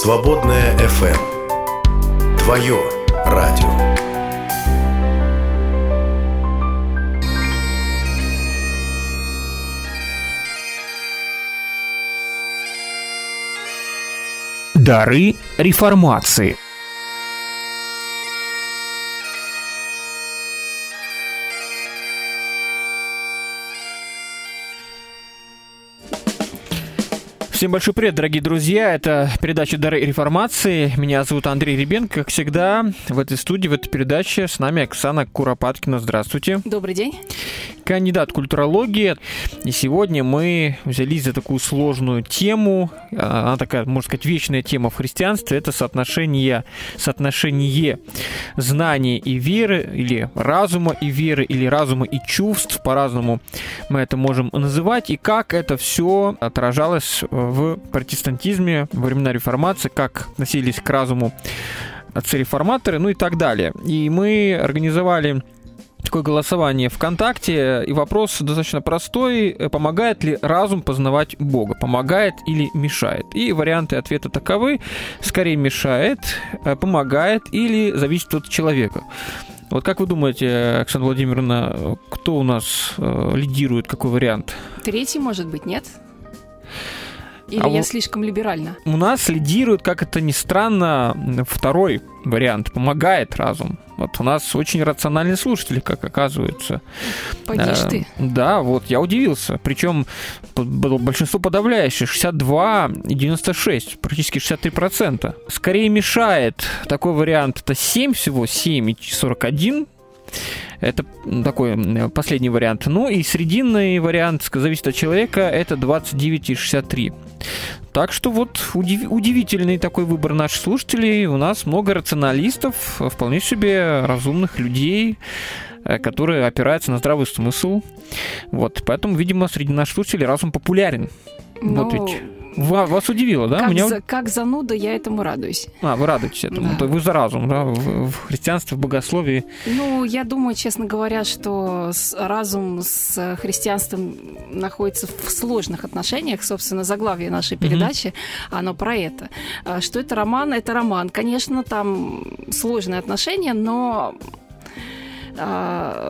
Свободная FM. Твое радио. Дары реформации – Всем большой привет, дорогие друзья. Это передача «Дары реформации». Меня зовут Андрей Ребенко. Как всегда, в этой студии, в этой передаче с нами Оксана Куропаткина. Здравствуйте. Добрый день кандидат культурологии. И сегодня мы взялись за такую сложную тему. Она такая, можно сказать, вечная тема в христианстве. Это соотношение, соотношение знания и веры, или разума и веры, или разума и чувств. По-разному мы это можем называть. И как это все отражалось в протестантизме во времена реформации, как относились к разуму отцы-реформаторы, ну и так далее. И мы организовали такое голосование ВКонтакте, и вопрос достаточно простой. Помогает ли разум познавать Бога? Помогает или мешает? И варианты ответа таковы. Скорее мешает, э, помогает или зависит от человека. Вот как вы думаете, Оксана Владимировна, кто у нас э, лидирует, какой вариант? Третий, может быть, нет? Или а я слишком либерально? У нас лидирует, как это ни странно, второй вариант. Помогает разум. Вот у нас очень рациональные слушатели, как оказывается. Пойдешь э, ты. Да, вот я удивился. Причем большинство подавляющее, 62 и 96, практически 63%. Скорее мешает такой вариант, это 7 всего, 7 и 41 это такой последний вариант. Ну и срединный вариант, зависит от человека, это 29,63. Так что вот удив, удивительный такой выбор наших слушателей. У нас много рационалистов, вполне себе разумных людей, э, которые опираются на здравый смысл. Вот, поэтому, видимо, среди наших слушателей разум популярен. Но... Вот ведь вас удивило, да? Как, Меня... за, как зануда я этому радуюсь. А, вы радуетесь этому. Да. Вы за разум, да, в, в христианстве, в богословии. Ну, я думаю, честно говоря, что разум с христианством находится в сложных отношениях. Собственно, заглавие нашей передачи, mm-hmm. оно про это. А, что это роман? Это роман. Конечно, там сложные отношения, но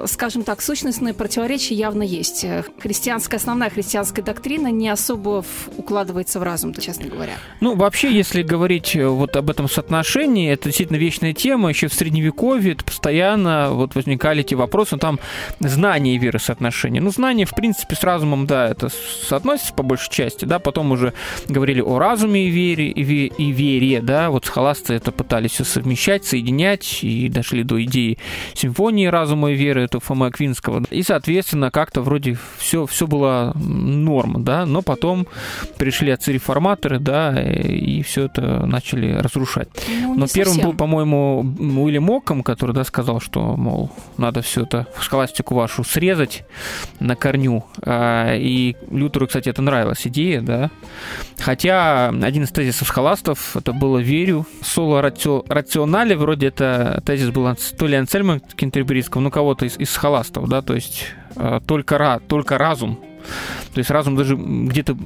скажем так, сущностные противоречия явно есть. Христианская, основная христианская доктрина не особо укладывается в разум, честно говоря. Ну, вообще, если говорить э, вот об этом соотношении, это действительно вечная тема. Еще в Средневековье постоянно вот возникали эти вопросы. Ну, там знание и веры соотношения. Ну, знание, в принципе, с разумом, да, это соотносится по большей части, да. Потом уже говорили о разуме и вере, и, и вере, да. Вот схоласты это пытались все совмещать, соединять, и дошли до идеи симфонии разума и веры, это Фома Аквинского. И, соответственно, как-то вроде все, все было норм, да, но потом пришли отцы-реформаторы, да, и все это начали разрушать. Ну, но первым совсем. был, по-моему, Уильям Оком, который, да, сказал, что, мол, надо все это, схоластику вашу срезать на корню. А, и Лютеру, кстати, это нравилась идея, да. Хотя один из тезисов схоластов, это было «верю». Соло рационале, вроде это тезис был то ли Ансельма Кентерберийского, Достоевского, ну, кого-то из, из холастов, да, то есть э, только, только разум. То есть разум даже где-то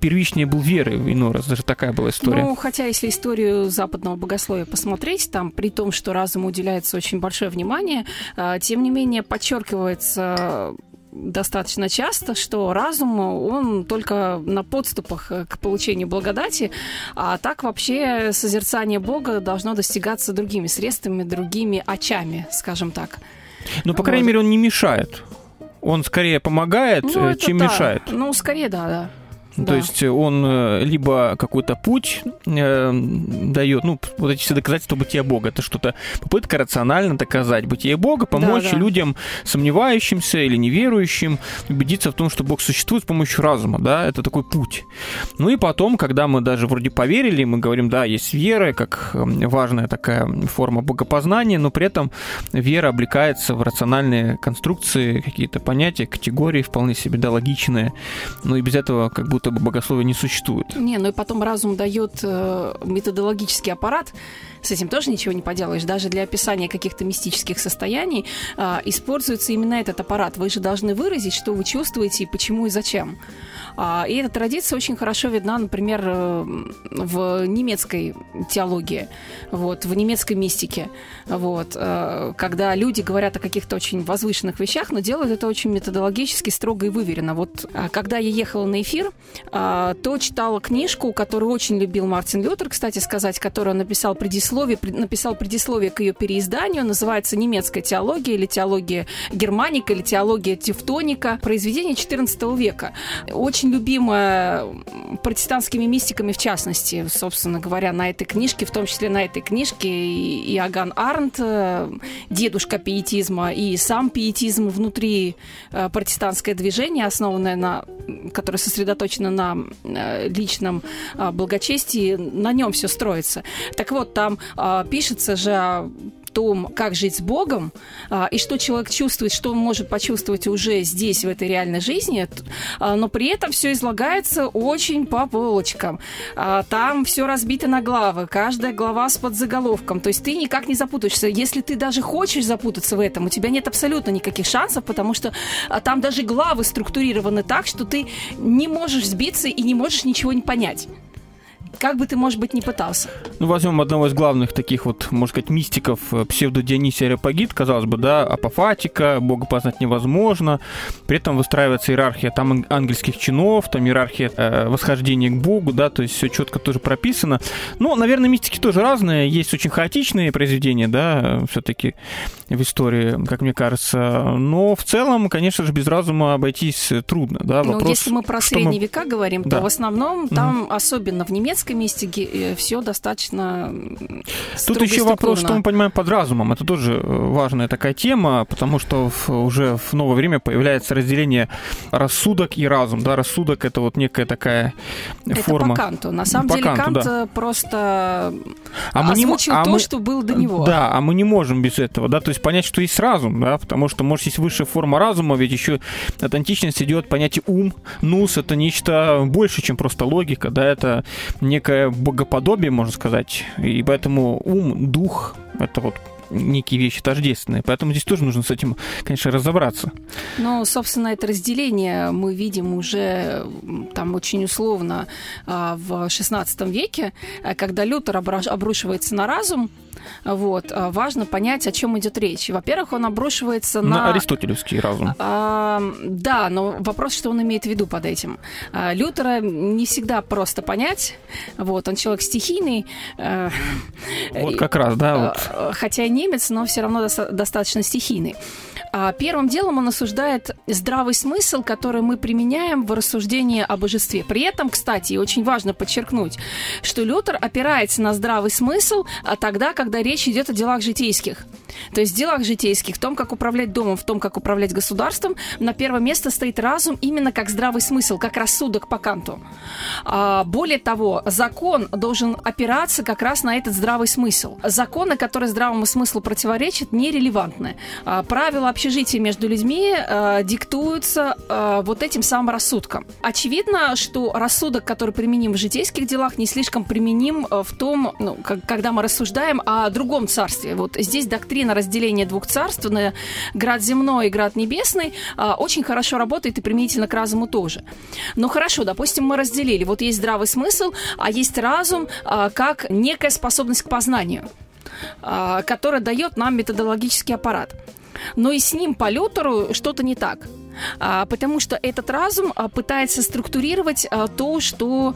первичнее был веры иной раз, даже такая была история. Ну, хотя если историю западного богословия посмотреть, там при том, что разуму уделяется очень большое внимание, э, тем не менее подчеркивается достаточно часто, что разум, он только на подступах к получению благодати, а так вообще созерцание Бога должно достигаться другими средствами, другими очами, скажем так. Ну, по крайней вот. мере, он не мешает. Он скорее помогает, ну, э, чем да. мешает. Ну, скорее, да, да. Да. То есть он э, либо какой-то путь э, дает, ну, вот эти все доказательства бытия Бога, это что-то попытка рационально доказать бытие Бога, помочь да, да. людям сомневающимся или неверующим убедиться в том, что Бог существует с помощью разума, да, это такой путь. Ну и потом, когда мы даже вроде поверили, мы говорим, да, есть вера, как важная такая форма богопознания, но при этом вера облекается в рациональные конструкции, какие-то понятия, категории вполне себе, да, логичные, ну и без этого как будто будто бы богословия не существует. Не, ну и потом разум дает э, методологический аппарат, с этим тоже ничего не поделаешь. Даже для описания каких-то мистических состояний э, используется именно этот аппарат. Вы же должны выразить, что вы чувствуете и почему и зачем. А, и эта традиция очень хорошо видна, например, э, в немецкой теологии, вот, в немецкой мистике. Вот, э, когда люди говорят о каких-то очень возвышенных вещах, но делают это очень методологически, строго и выверено. Вот а, когда я ехала на эфир, а, то читала книжку, которую очень любил Мартин Лютер, кстати сказать, которую он написал предисловие, написал предисловие к ее переизданию, называется «Немецкая теология» или «Теология германика» или «Теология тевтоника», произведение XIV века. Очень любимая протестантскими мистиками в частности, собственно говоря, на этой книжке, в том числе на этой книжке и Аган Арнт, э, дедушка пиетизма, и сам пиетизм внутри э, протестантское движение, основанное на которое сосредоточено на э, личном благочестии, на нем все строится. Так вот, там пишется же том, как жить с Богом, а, и что человек чувствует, что он может почувствовать уже здесь, в этой реальной жизни, а, но при этом все излагается очень по полочкам. А, там все разбито на главы, каждая глава с подзаголовком. То есть ты никак не запутаешься. Если ты даже хочешь запутаться в этом, у тебя нет абсолютно никаких шансов, потому что там даже главы структурированы так, что ты не можешь сбиться и не можешь ничего не понять как бы ты, может быть, не пытался. Ну, возьмем одного из главных таких вот, можно сказать, мистиков, э, псевдо-Дионисия Ареопагит, казалось бы, да, апофатика, Бога познать невозможно, при этом выстраивается иерархия там ангельских чинов, там иерархия э, восхождения к Богу, да, то есть все четко тоже прописано. Ну, наверное, мистики тоже разные, есть очень хаотичные произведения, да, все-таки в истории, как мне кажется, но в целом, конечно же, без разума обойтись трудно, да, ну, Вопрос, Ну, если мы про средние мы... века говорим, да. то в основном там, mm-hmm. особенно в немецком немецкой мистике э, все достаточно Тут еще вопрос, что мы понимаем под разумом. Это тоже э, важная такая тема, потому что в, уже в новое время появляется разделение рассудок и разум. Да, рассудок это вот некая такая это форма. по Канту. На самом по деле Канту, Кант да. просто а мы озвучил не, а то, мы, что было до него. Да, а мы не можем без этого, да, то есть понять, что есть разум, да, потому что, может, есть высшая форма разума, ведь еще от античности идет понятие ум, нус, это нечто больше, чем просто логика, да, это некое богоподобие, можно сказать. И поэтому ум, дух — это вот некие вещи тождественные. Поэтому здесь тоже нужно с этим, конечно, разобраться. Ну, собственно, это разделение мы видим уже там очень условно а, в XVI веке, а, когда Лютер обрушивается на разум, вот. А, важно понять, о чем идет речь. Во-первых, он обрушивается на... На аристотелевский разум. А, да, но вопрос, что он имеет в виду под этим. А, Лютера не всегда просто понять. Вот, он человек стихийный. А, вот как раз, да. Вот. Хотя и немец, но все равно достаточно стихийный. А первым делом он осуждает здравый смысл, который мы применяем в рассуждении о божестве. При этом, кстати, очень важно подчеркнуть, что Лютер опирается на здравый смысл а тогда, когда речь идет о делах житейских. То есть в делах житейских, в том, как управлять домом, в том, как управлять государством, на первое место стоит разум именно как здравый смысл, как рассудок по Канту. А, более того, закон должен опираться как раз на этот здравый смысл. Законы, которые здравому смыслу противоречат, нерелевантны. А, правила общежития между людьми а, диктуются а, вот этим самым рассудком. Очевидно, что рассудок, который применим в житейских делах, не слишком применим а, в том, ну, как, когда мы рассуждаем о другом царстве. Вот здесь доктрина на разделение двух царств, на град земной и град небесный, а, очень хорошо работает и применительно к разуму тоже. Но хорошо, допустим, мы разделили. Вот есть здравый смысл, а есть разум а, как некая способность к познанию, а, которая дает нам методологический аппарат. Но и с ним по Лютеру что-то не так. А, потому что этот разум а, пытается структурировать а, то, что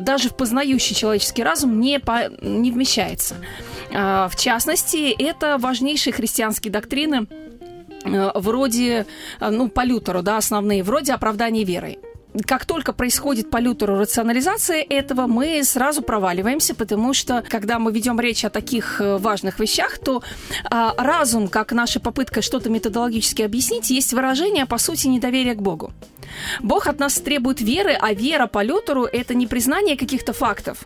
даже в познающий человеческий разум не, по, не вмещается. В частности, это важнейшие христианские доктрины вроде, ну, по да, основные, вроде оправдания верой как только происходит по Лютеру рационализация этого, мы сразу проваливаемся, потому что, когда мы ведем речь о таких э, важных вещах, то а, разум, как наша попытка что-то методологически объяснить, есть выражение, по сути, недоверия к Богу. Бог от нас требует веры, а вера по Лютеру – это не признание каких-то фактов,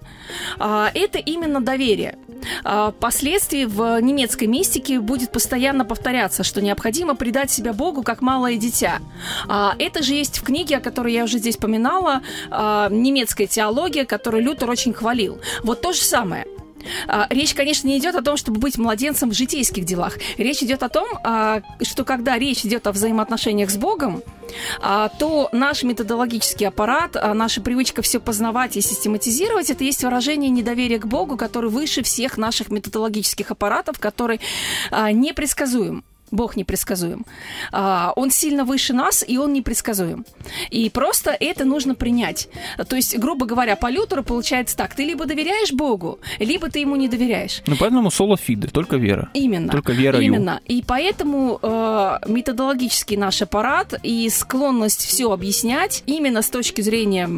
а это именно доверие. А, впоследствии в немецкой мистике будет постоянно повторяться, что необходимо предать себя Богу как малое дитя. А, это же есть в книге, о которой я уже здесь поминала, а, немецкая теология, которую Лютер очень хвалил. Вот то же самое – речь, конечно, не идет о том, чтобы быть младенцем в житейских делах. Речь идет о том, а, что когда речь идет о взаимоотношениях с Богом, а, то наш методологический аппарат, наша привычка все познавать и систематизировать, это есть выражение недоверия к Богу, который выше всех наших методологических аппаратов, который непредсказуем. Бог непредсказуем. А, он сильно выше нас, и он непредсказуем. И просто это нужно принять. То есть, грубо говоря, по Лютеру получается так. Ты либо доверяешь Богу, либо ты ему не доверяешь. Ну, поэтому соло фиде, только вера. Именно. Только вера Именно. И поэтому э, методологический наш аппарат и склонность все объяснять именно с точки зрения,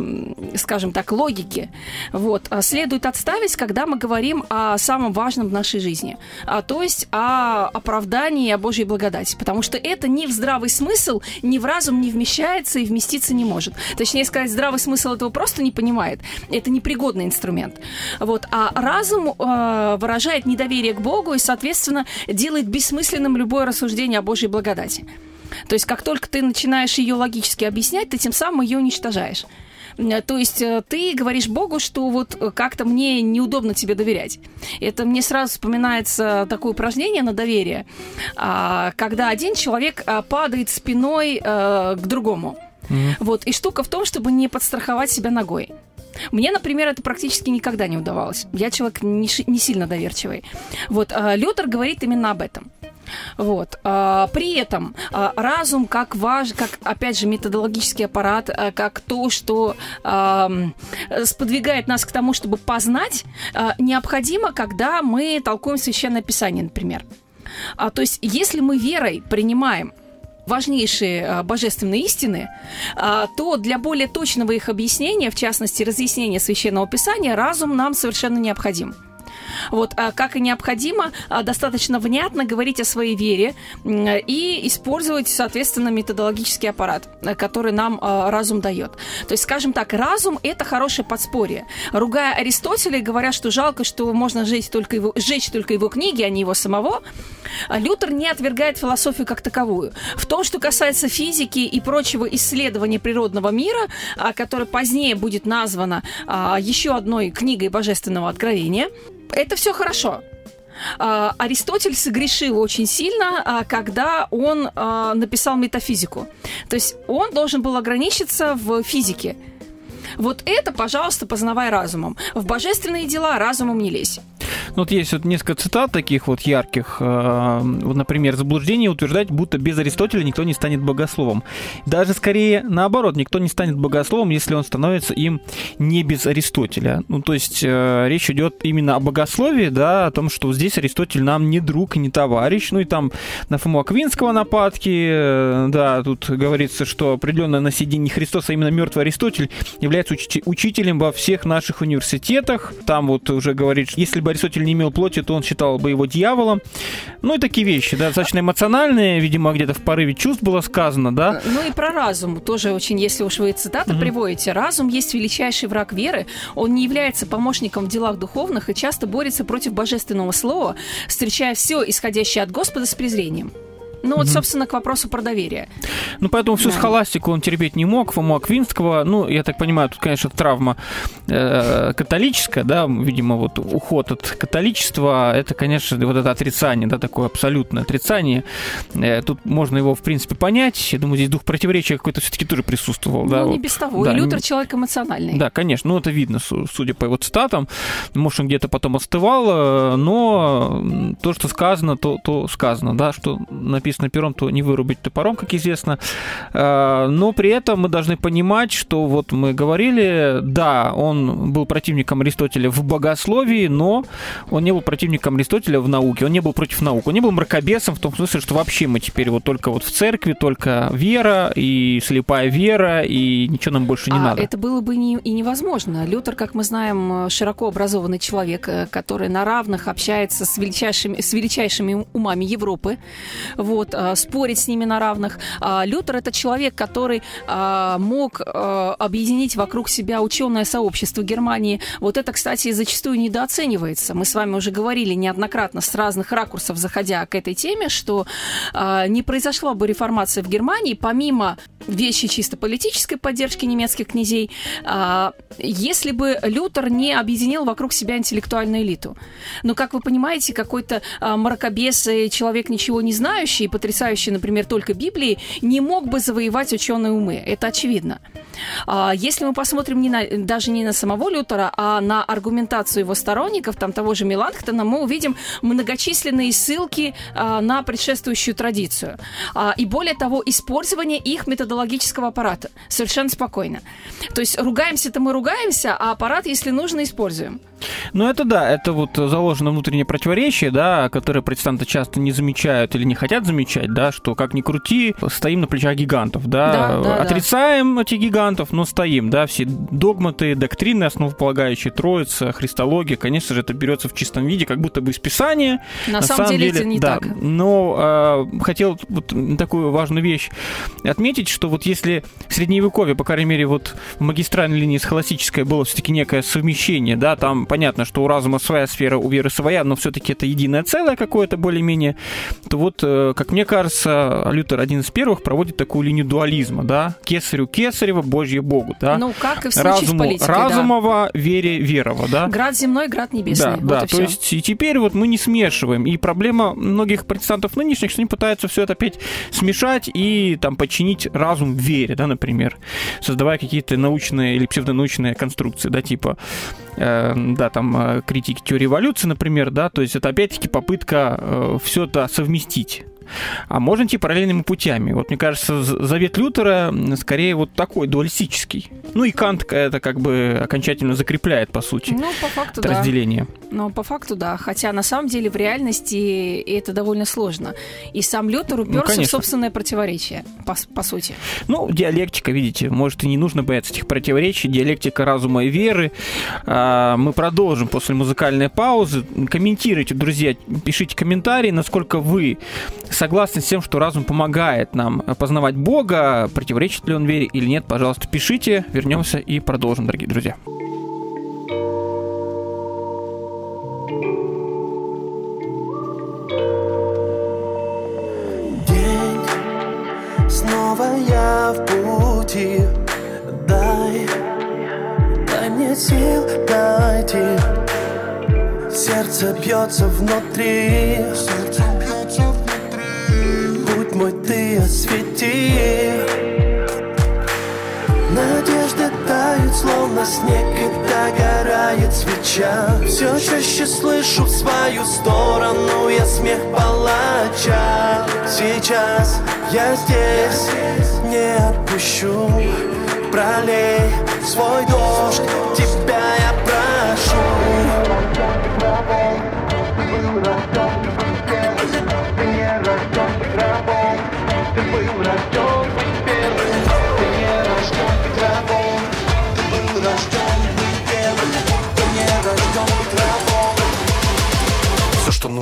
скажем так, логики, вот, а следует отставить, когда мы говорим о самом важном в нашей жизни. А, то есть о оправдании, о Божьей Божьей благодати, потому что это ни в здравый смысл, ни в разум не вмещается и вместиться не может. Точнее сказать, здравый смысл этого просто не понимает. Это непригодный инструмент. Вот. А разум э, выражает недоверие к Богу и, соответственно, делает бессмысленным любое рассуждение о Божьей благодати. То есть, как только ты начинаешь ее логически объяснять, ты тем самым ее уничтожаешь. Э, то есть э, ты говоришь Богу, что вот э, как-то мне неудобно тебе доверять. Это мне сразу вспоминается такое упражнение на доверие, а, когда один человек падает спиной к другому. Mm-hmm. Вот. И штука в том, чтобы не подстраховать себя ногой. Мне, например, это практически никогда не удавалось. Я человек не, не сильно доверчивый. Вот. Лютер говорит именно об этом. Вот. А, при этом а, разум как важ, как опять же методологический аппарат, а, как то, что сподвигает нас к тому, чтобы познать, необходимо, когда мы толкуем священное писание, например. То есть, если мы верой принимаем важнейшие божественные истины, то для более точного их объяснения, в частности, разъяснения священного писания, разум нам совершенно необходим. Вот, а как и необходимо, а, достаточно внятно говорить о своей вере и использовать, соответственно, методологический аппарат, э, который нам а, разум дает. То есть, скажем так, разум – это хорошее подспорье. Ругая Аристотеля говоря, что жалко, что можно жить только его, сжечь только его книги, а не его самого, Лютер не отвергает философию как таковую. В том, что касается физики и прочего исследования природного мира, которое позднее будет названо еще одной книгой божественного откровения, это все хорошо. А, Аристотель согрешил очень сильно, а, когда он а, написал метафизику. То есть он должен был ограничиться в физике. Вот это, пожалуйста, познавай разумом. В божественные дела разумом не лезь. Ну, вот есть вот несколько цитат таких вот ярких. Э, вот, например, заблуждение утверждать, будто без Аристотеля никто не станет богословом. Даже скорее наоборот, никто не станет богословом, если он становится им не без Аристотеля. Ну, то есть э, речь идет именно о богословии, да, о том, что здесь Аристотель нам не друг, не товарищ. Ну и там на Фому Аквинского нападки, э, да, тут говорится, что определенно на сиденье Христоса именно мертвый Аристотель является уч- учителем во всех наших университетах. Там вот уже говорит, если бы Аристотель не имел плоти, то он считал бы его дьяволом. Ну и такие вещи, да, достаточно эмоциональные, видимо, где-то в порыве чувств было сказано, да. Ну и про разум тоже очень, если уж вы цитаты mm-hmm. приводите. Разум есть величайший враг веры, он не является помощником в делах духовных и часто борется против божественного слова, встречая все исходящее от Господа с презрением. Ну вот, собственно, к вопросу про доверие. Ну, поэтому всю да. схоластику он терпеть не мог, Фому Аквинского. Ну, я так понимаю, тут, конечно, травма э, католическая, да, видимо, вот уход от католичества, это, конечно, вот это отрицание, да, такое абсолютное отрицание. Э, тут можно его, в принципе, понять. Я думаю, здесь дух противоречия какой-то все-таки тоже присутствовал. Ну, да, не вот. без того. Да, и Лютер человек эмоциональный. Да, конечно. Ну, это видно, судя по его цитатам. Может, он где-то потом остывал, э, но то, что сказано, то, то сказано, да, что написано написано пером, то не вырубить топором, как известно. А, но при этом мы должны понимать, что вот мы говорили, да, он был противником Аристотеля в богословии, но он не был противником Аристотеля в науке, он не был против наук, он не был мракобесом в том смысле, что вообще мы теперь вот только вот в церкви, только вера и слепая вера, и ничего нам больше не а надо. это было бы не, и невозможно. Лютер, как мы знаем, широко образованный человек, э, который на равных общается с величайшими, с величайшими умами Европы. Вот вот, э, спорить с ними на равных. А Лютер это человек, который э, мог объединить вокруг себя ученое сообщество Германии. Вот это, кстати, зачастую недооценивается. Мы с вами уже говорили неоднократно с разных ракурсов, заходя к этой теме, что не произошла бы реформация в Германии, помимо вещи чисто политической поддержки немецких князей, если бы Лютер не объединил вокруг себя интеллектуальную элиту. Но, как вы понимаете, какой-то а, мракобес и человек, ничего не знающий, потрясающий, например, только Библии, не мог бы завоевать ученые умы. Это очевидно. А, если мы посмотрим не на, даже не на самого Лютера, а на аргументацию его сторонников, там того же Меланхтона, мы увидим многочисленные ссылки а, на предшествующую традицию. А, и более того, использование их методологического аппарата. Совершенно спокойно. То есть ругаемся-то мы ругаемся, а аппарат, если нужно, используем. Ну, это да, это вот заложено внутреннее противоречие, да, которое протестанты часто не замечают или не хотят замечать, да, что как ни крути, стоим на плечах гигантов, да, да, да отрицаем да. эти гигантов, но стоим, да, все догматы, доктрины, основополагающие, Троица, Христология, конечно же, это берется в чистом виде, как будто бы из Писания. На, на самом, самом деле, деле это не да, так. Но э, хотел вот такую важную вещь отметить, что вот если в Средневековье, по крайней мере, вот в магистральной линии схоластической было все-таки некое совмещение, да, там понятно, что у разума своя сфера, у веры своя, но все-таки это единое целое какое-то более-менее, то вот, э, как мне кажется, Лютер один из первых проводит такую линию дуализма, да, кесарю кесарева, Божье Богу, да. Ну, как и в случае Разуму, с политикой, Разумово, да. вере верово, да. Град земной, град небесный. Да, вот да, то все. есть и теперь вот мы не смешиваем, и проблема многих протестантов нынешних, что они пытаются все это опять смешать и там подчинить разум вере, да, например, создавая какие-то научные или псевдонаучные конструкции, да, типа э, да, там э, критики теории эволюции, например, да, то есть это опять-таки попытка э, все это совместить а можно идти параллельными путями. Вот мне кажется, завет Лютера скорее вот такой, дуалистический. Ну и Кант это как бы окончательно закрепляет, по сути, ну, по факту, это да. разделение. Ну, по факту, да. Хотя на самом деле в реальности это довольно сложно. И сам Лютер ну, уперся ну, в собственное противоречие, по, по сути. Ну, диалектика, видите, может и не нужно бояться этих противоречий. Диалектика разума и веры. А, мы продолжим после музыкальной паузы. Комментируйте, друзья, пишите комментарии, насколько вы согласны с тем, что разум помогает нам познавать Бога, противоречит ли он вере или нет, пожалуйста, пишите. Вернемся и продолжим, дорогие друзья. Снова я в пути, дай, дай мне сил дойти. Сердце бьется внутри, сердце мой, ты освети. Надежда тает, словно снег И догорает свеча. Все чаще слышу в свою сторону Я смех палача. Сейчас я здесь Не отпущу Пролей свой дождь Тебя я прошу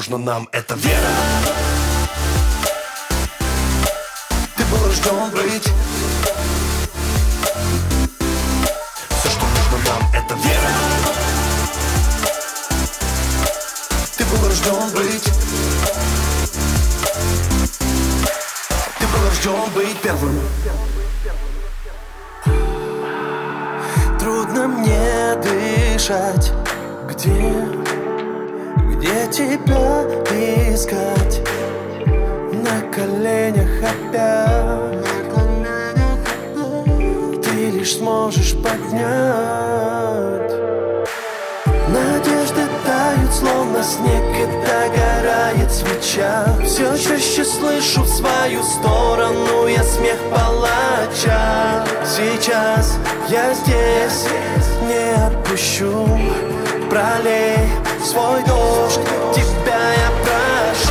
нужно нам это вера. Ты был рожден быть. Все, что нужно нам это вера. Ты был рожден быть. Ты был рожден быть первым. Трудно мне дышать. Где тебя искать? На коленях опять. Ты лишь сможешь поднять. Надежды тают, словно снег И догорает свеча. Все чаще слышу в свою сторону Я смех палача. Сейчас я здесь Не отпущу Пролей свой дождь Тебя я быть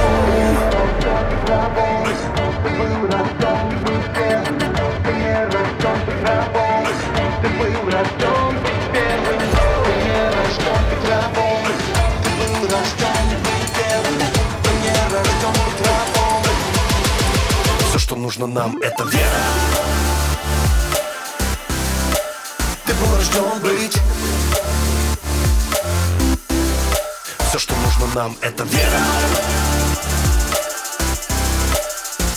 рабом нужно нам, это вера. Ты был рожден быть. Нужно нам, это вера.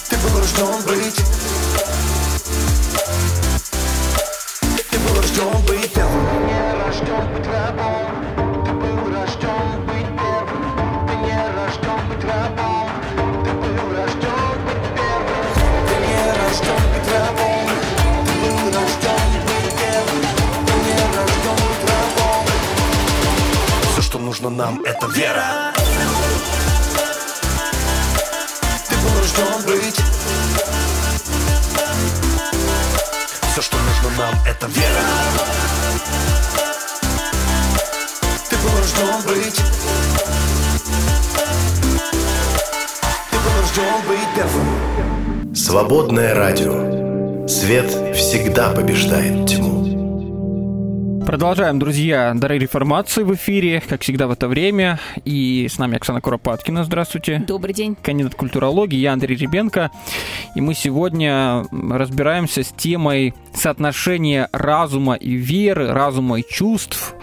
Ты был рожден быть. Ты был рожден быть первым. не рожден быть рабом, Нужно нам, это вера. Ты был рожден быть. Все, что нужно нам, это вера. Ты был рожден быть. Ты был рожден быть первым. Свободное радио. Свет всегда побеждает тьму. Продолжаем, друзья, дары реформации в эфире, как всегда в это время. И с нами Оксана Куропаткина. Здравствуйте. Добрый день. Кандидат культурологии, я Андрей Ребенко. И мы сегодня разбираемся с темой соотношения разума и веры, разума и чувств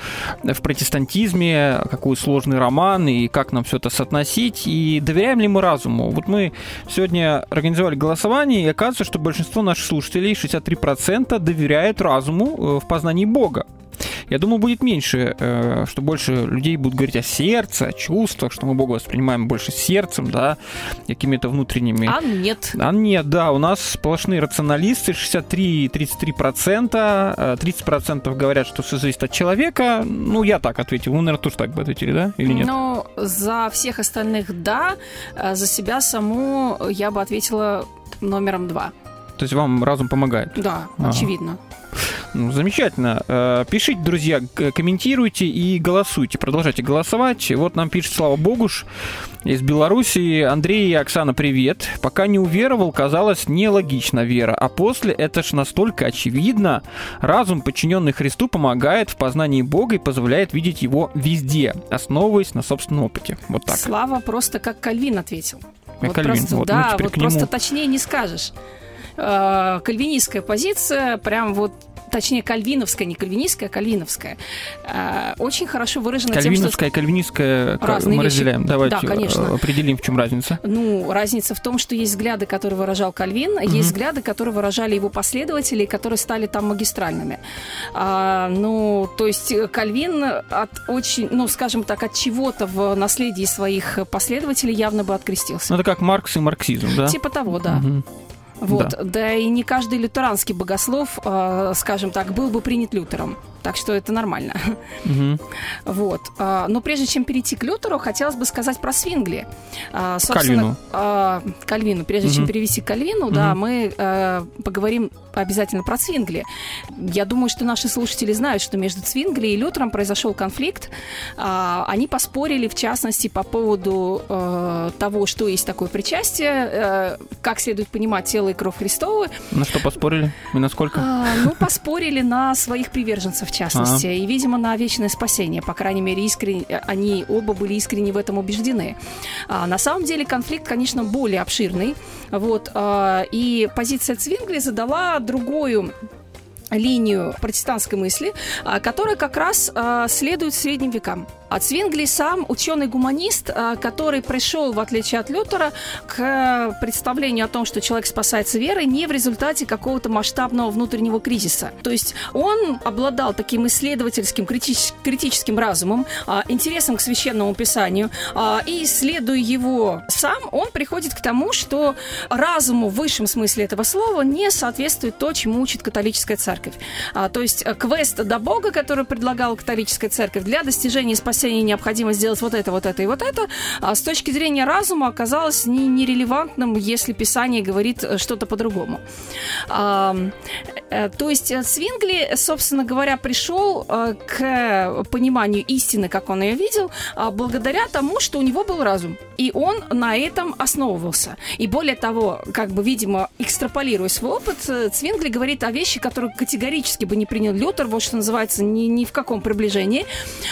в протестантизме, какой сложный роман и как нам все это соотносить, и доверяем ли мы разуму. Вот мы сегодня организовали голосование, и оказывается, что большинство наших слушателей, 63%, доверяют разуму э, в познании Бога. Я думаю, будет меньше, э, что больше людей будут говорить о сердце, о чувствах, что мы Бога воспринимаем больше сердцем, да, какими-то внутренними... А нет. А нет, да, у нас сплошные рационалисты, 63-33%, э, 30% говорят, что все зависит от человека. Ну, я так ответил, вы, наверное, тоже так бы ответили, да, или нет? Но за всех остальных да, а за себя саму я бы ответила номером два. То есть вам разум помогает? Да, Ага. очевидно. Ну, замечательно. Э, Пишите, друзья, комментируйте и голосуйте. Продолжайте голосовать. Вот нам пишет Слава Богуш из Белоруссии. Андрей и Оксана, привет. Пока не уверовал, казалось нелогично вера. А после это ж настолько очевидно. Разум, подчиненный Христу, помогает в познании Бога и позволяет видеть его везде, основываясь на собственном опыте. Вот так. Слава просто как Кальвин ответил. Как Кальвин, Просто, вот, ну, да, теперь вот нему. просто точнее не скажешь. Э, Кальвинистская позиция, прям вот точнее кальвиновская, не кальвинистская, а кальвиновская, э, очень хорошо выражена тем, что Кальвиновская, кальвинистская, мы вещи. разделяем. Давайте Да, конечно. э, определим, в чем разница. Ну, разница в том, что есть взгляды, которые выражал Кальвин, есть взгляды, которые выражали его последователи, которые стали там магистральными. А, ну, то есть э, Кальвин от очень, ну, скажем так, от чего-то в наследии своих последователей явно бы открестился. Ну, это как Маркс и марксизм, да? Типа того, да. Мгм. Вот. Да. и не каждый лютеранский богослов, э, скажем так, был бы принят Лютером. Так что это нормально. Мгм. Вот. А, Но прежде чем перейти к Лютеру, хотелось бы сказать про Свингли. А, Кальвину. а, Кальвину. Прежде чем Мгм. перевести к Кальвину, да, мы э, поговорим обязательно про Цвингли. Я думаю, что наши слушатели знают, что между Цвингли и Лютером произошел конфликт. Они поспорили, в частности, по поводу э, того, что есть такое причастие, э, как следует понимать тело и кровь Христовы. На что поспорили? И насколько? Ну, поспорили на своих приверженцев, в частности, и, видимо, на вечное спасение. По крайней мере, искренне, они оба были искренне в этом убеждены. А, на самом деле конфликт, конечно, более обширный. Вот, а, и позиция Цвингли задала другую линию протестантской мысли, а, которая как раз а, следует средним векам. А Цвингли сам ученый-гуманист, а, который пришел, в отличие от Лютера, к представлению о том, что человек спасается верой не в результате какого-то масштабного внутреннего кризиса. То есть он обладал таким исследовательским, критич- критическим разумом, а, интересом к священному писанию, а, и исследуя его сам, он приходит к тому, что разуму в высшем смысле этого слова не соответствует то, чему учит католическая церковь. А, то есть э, квест до Бога, который предлагала католическая церковь, для достижения спасения необходимо сделать вот это, вот это и вот это, а с точки зрения разума оказалось не, нерелевантным, если Писание говорит э, что-то по-другому. А, э, то есть э, Свингли, собственно говоря, пришел к пониманию истины, как он ее видел, а, благодаря тому, что у него был разум. И он на этом основывался. И более того, как бы, видимо, экстраполируя свой опыт, Цвингли говорит о вещи, которые категорически бы не принял Лютер, вот что называется, ни, ни в каком приближении,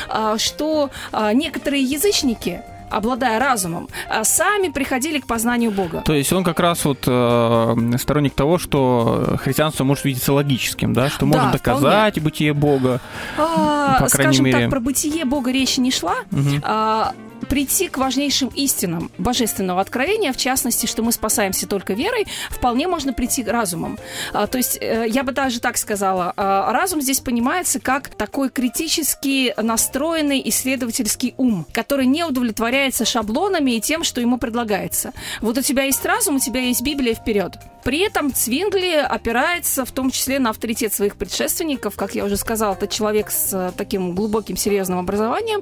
а, что а, некоторые язычники обладая разумом, а, сами приходили к познанию Бога. То есть он как раз вот э, сторонник того, что христианство может видеться логическим, да, что можно Да, доказать бытие Бога. А, по крайней скажем мере. так, про бытие Бога речи не шла. Мгм. А, прийти к важнейшим истинам божественного откровения, в частности, что мы спасаемся только верой, вполне можно прийти разумом. А, то есть, э, я бы даже так сказала, а, разум здесь понимается как такой критически настроенный исследовательский ум, который не удовлетворяется шаблонами и тем, что ему предлагается. Вот у тебя есть разум, у тебя есть Библия вперед. При этом Цвингли опирается в том числе на авторитет своих предшественников, как я уже сказала, это человек с э, таким глубоким серьезным образованием,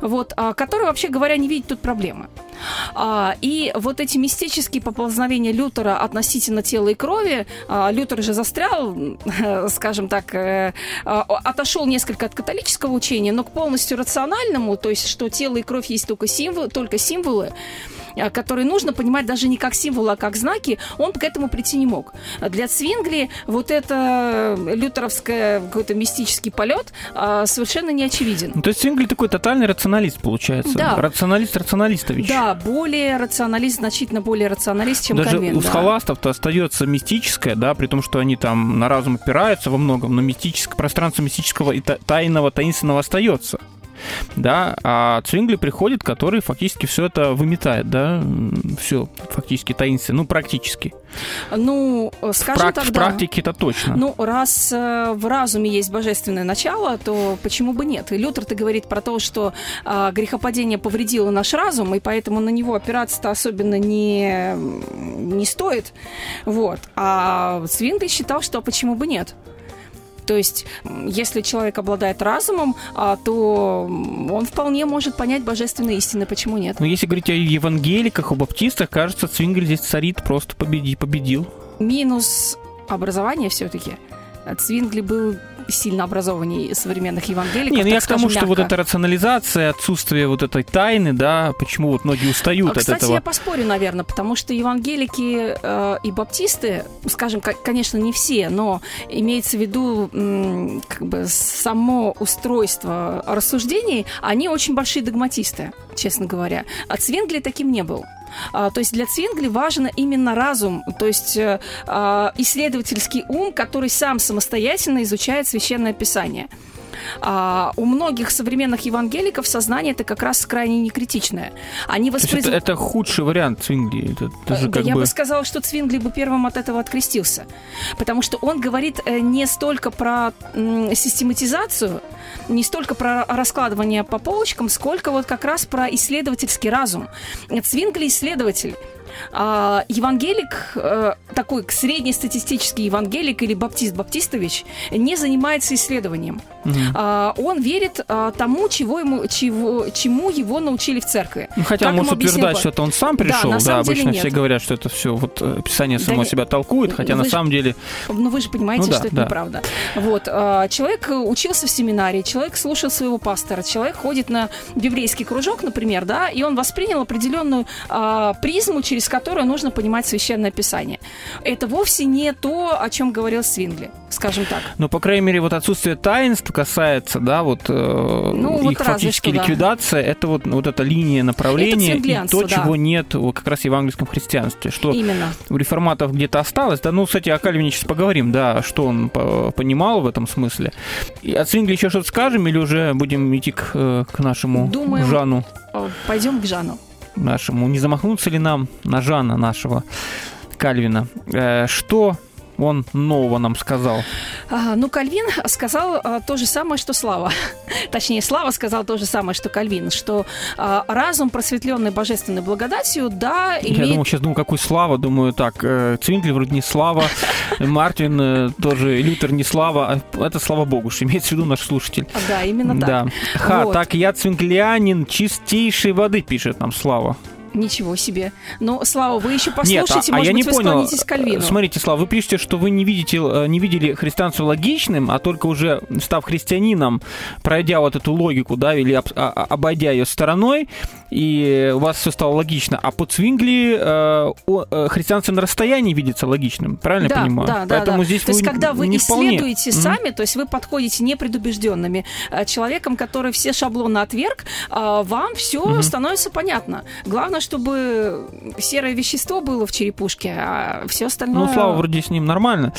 вот, а, который, вообще говоря, не видит тут проблемы. А, и вот эти мистические поползновения Лютера относительно тела и крови, а, Лютер же застрял, скажем так, э, а, отошел несколько от католического учения, но к полностью рациональному, то есть что тело и кровь есть только, символ, только символы, которые нужно понимать даже не как символы, а как знаки, он к этому прийти не мог. Для Цвингли вот это лютеровское какой-то мистический полет а, совершенно не очевиден. Ну, то есть Цвингли такой тотальный рационалист получается. Да. Рационалист рационалистович. Да, более рационалист, значительно более рационалист, чем Даже Кальвин. у да. схоластов-то остается мистическое, да, при том, что они там на разум опираются во многом, но мистическое пространство мистического и та- тайного, таинственного остается. Да, а Цвингли приходит, который фактически все это выметает, да, все фактически таинственно, ну, практически. Ну, э, В, скажем в тогда... практике это точно. Ну, раз э, в разуме есть божественное начало, то почему бы нет? И Лютер-то говорит про то, что а, грехопадение повредило наш разум, и поэтому на него опираться-то особенно не, не стоит. Вот. А Свингли считал, что почему бы нет? То есть, если человек обладает разумом, а, то он вполне может понять божественные истины. Почему нет? Но если говорить о евангеликах, о баптистах, кажется, Цвингли здесь царит, просто победи, победил. Минус образования все-таки. Цвингли был сильно образованнее современных евангеликов. Не, ну я к тому, что вот эта рационализация, отсутствие вот этой тайны, да, почему вот многие устают А, от Кстати, этого. я поспорю, наверное, потому что евангелики э, и баптисты, скажем, ка- конечно, не все, но имеется в виду как бы само устройство рассуждений, они очень большие догматисты, честно говоря. А Цвингли таким не был. А, то есть для Цвингли важен именно разум, то есть э, а, исследовательский ум, который сам самостоятельно изучает священное писание. А у многих современных евангеликов сознание это как раз крайне некритичное. Они есть это, это худший вариант Цвингли. Это даже Да как я бы... бы сказала, что Цвингли бы первым от этого открестился. Потому что он говорит э, не столько про систематизацию, не столько про раскладывание по полочкам, сколько вот как раз про исследовательский разум. Цвингли исследователь. А, евангелик, э, такой среднестатистический евангелик или баптист Баптистович, не занимается исследованием. Мгм. А, он верит а, тому, чего ему, чего, чему его научили в церкви. Ну, хотя Как он может утверждать, что это он сам пришел. Да, деле обычно нет. все говорят, что это все вот э, Писание само не- себя толкует, хотя на же- самом деле Ну, вы же понимаете, Ну да, что это да. неправда. Вот. а, Человек учился в семинарии, человек слушал своего пастора, человек ходит на библейский кружок, например, да, и он воспринял определенную а, призму, через которую нужно понимать священное писание. Это вовсе не то, о чем говорил Свингли, скажем так. Ну, по крайней мере, вот отсутствие таинств касается, да, вот э, Ну, вот их разве фактически что, да. ликвидация, это вот, вот эта линия направления и цвинглианство, то, да. чего нет вот как раз в евангельском христианстве, что Именно. у реформатов где-то осталось. Да, ну, кстати, о Кальвине сейчас поговорим, да, что он по- понимал в этом смысле. И от Свингли еще что-то скажем или уже будем идти к, э, к нашему Думаем. Жану? Пойдем к Жану. нашему. Не замахнуться ли нам на Жана нашего Кальвина? Э, что он нового нам сказал? А, ну, Кальвин сказал а, то же самое, что Слава. Точнее, Слава сказал то же самое, что Кальвин, что а, разум, просветленный божественной благодатью, да, Я имеет думал, сейчас думаю, какой Слава, думаю, так, э, Цвингли вроде не Слава, Мартин э, тоже, Лютер не Слава, а это слава богу, что имеется в виду наш слушатель. Да, именно так. Да. Ха, Вот. так я цвинглянин чистейшей воды, пишет нам Слава. Ничего себе. Но, Слава, вы еще Нет, послушайте, а, а может я не быть, вы понял. склонитесь к Кальвину. Смотрите, Слава, вы пишете, что вы не видите, э, не видели христианство логичным, а только уже став христианином, пройдя вот эту логику, да, или об- а- а- обойдя ее стороной, и у вас все стало логично. А по Цвингли э, э, христианство на расстоянии видится логичным, правильно да, я понимаю? Да, да, Поэтому да. здесь то есть, когда вы вполне. исследуете Мгм. сами, то есть вы подходите непредубежденными э, человеком, который все шаблоны отверг, э, вам все Мгм. становится понятно. Главное, чтобы серое вещество было в черепушке, а все остальное... Ну, Слава вроде с ним нормально.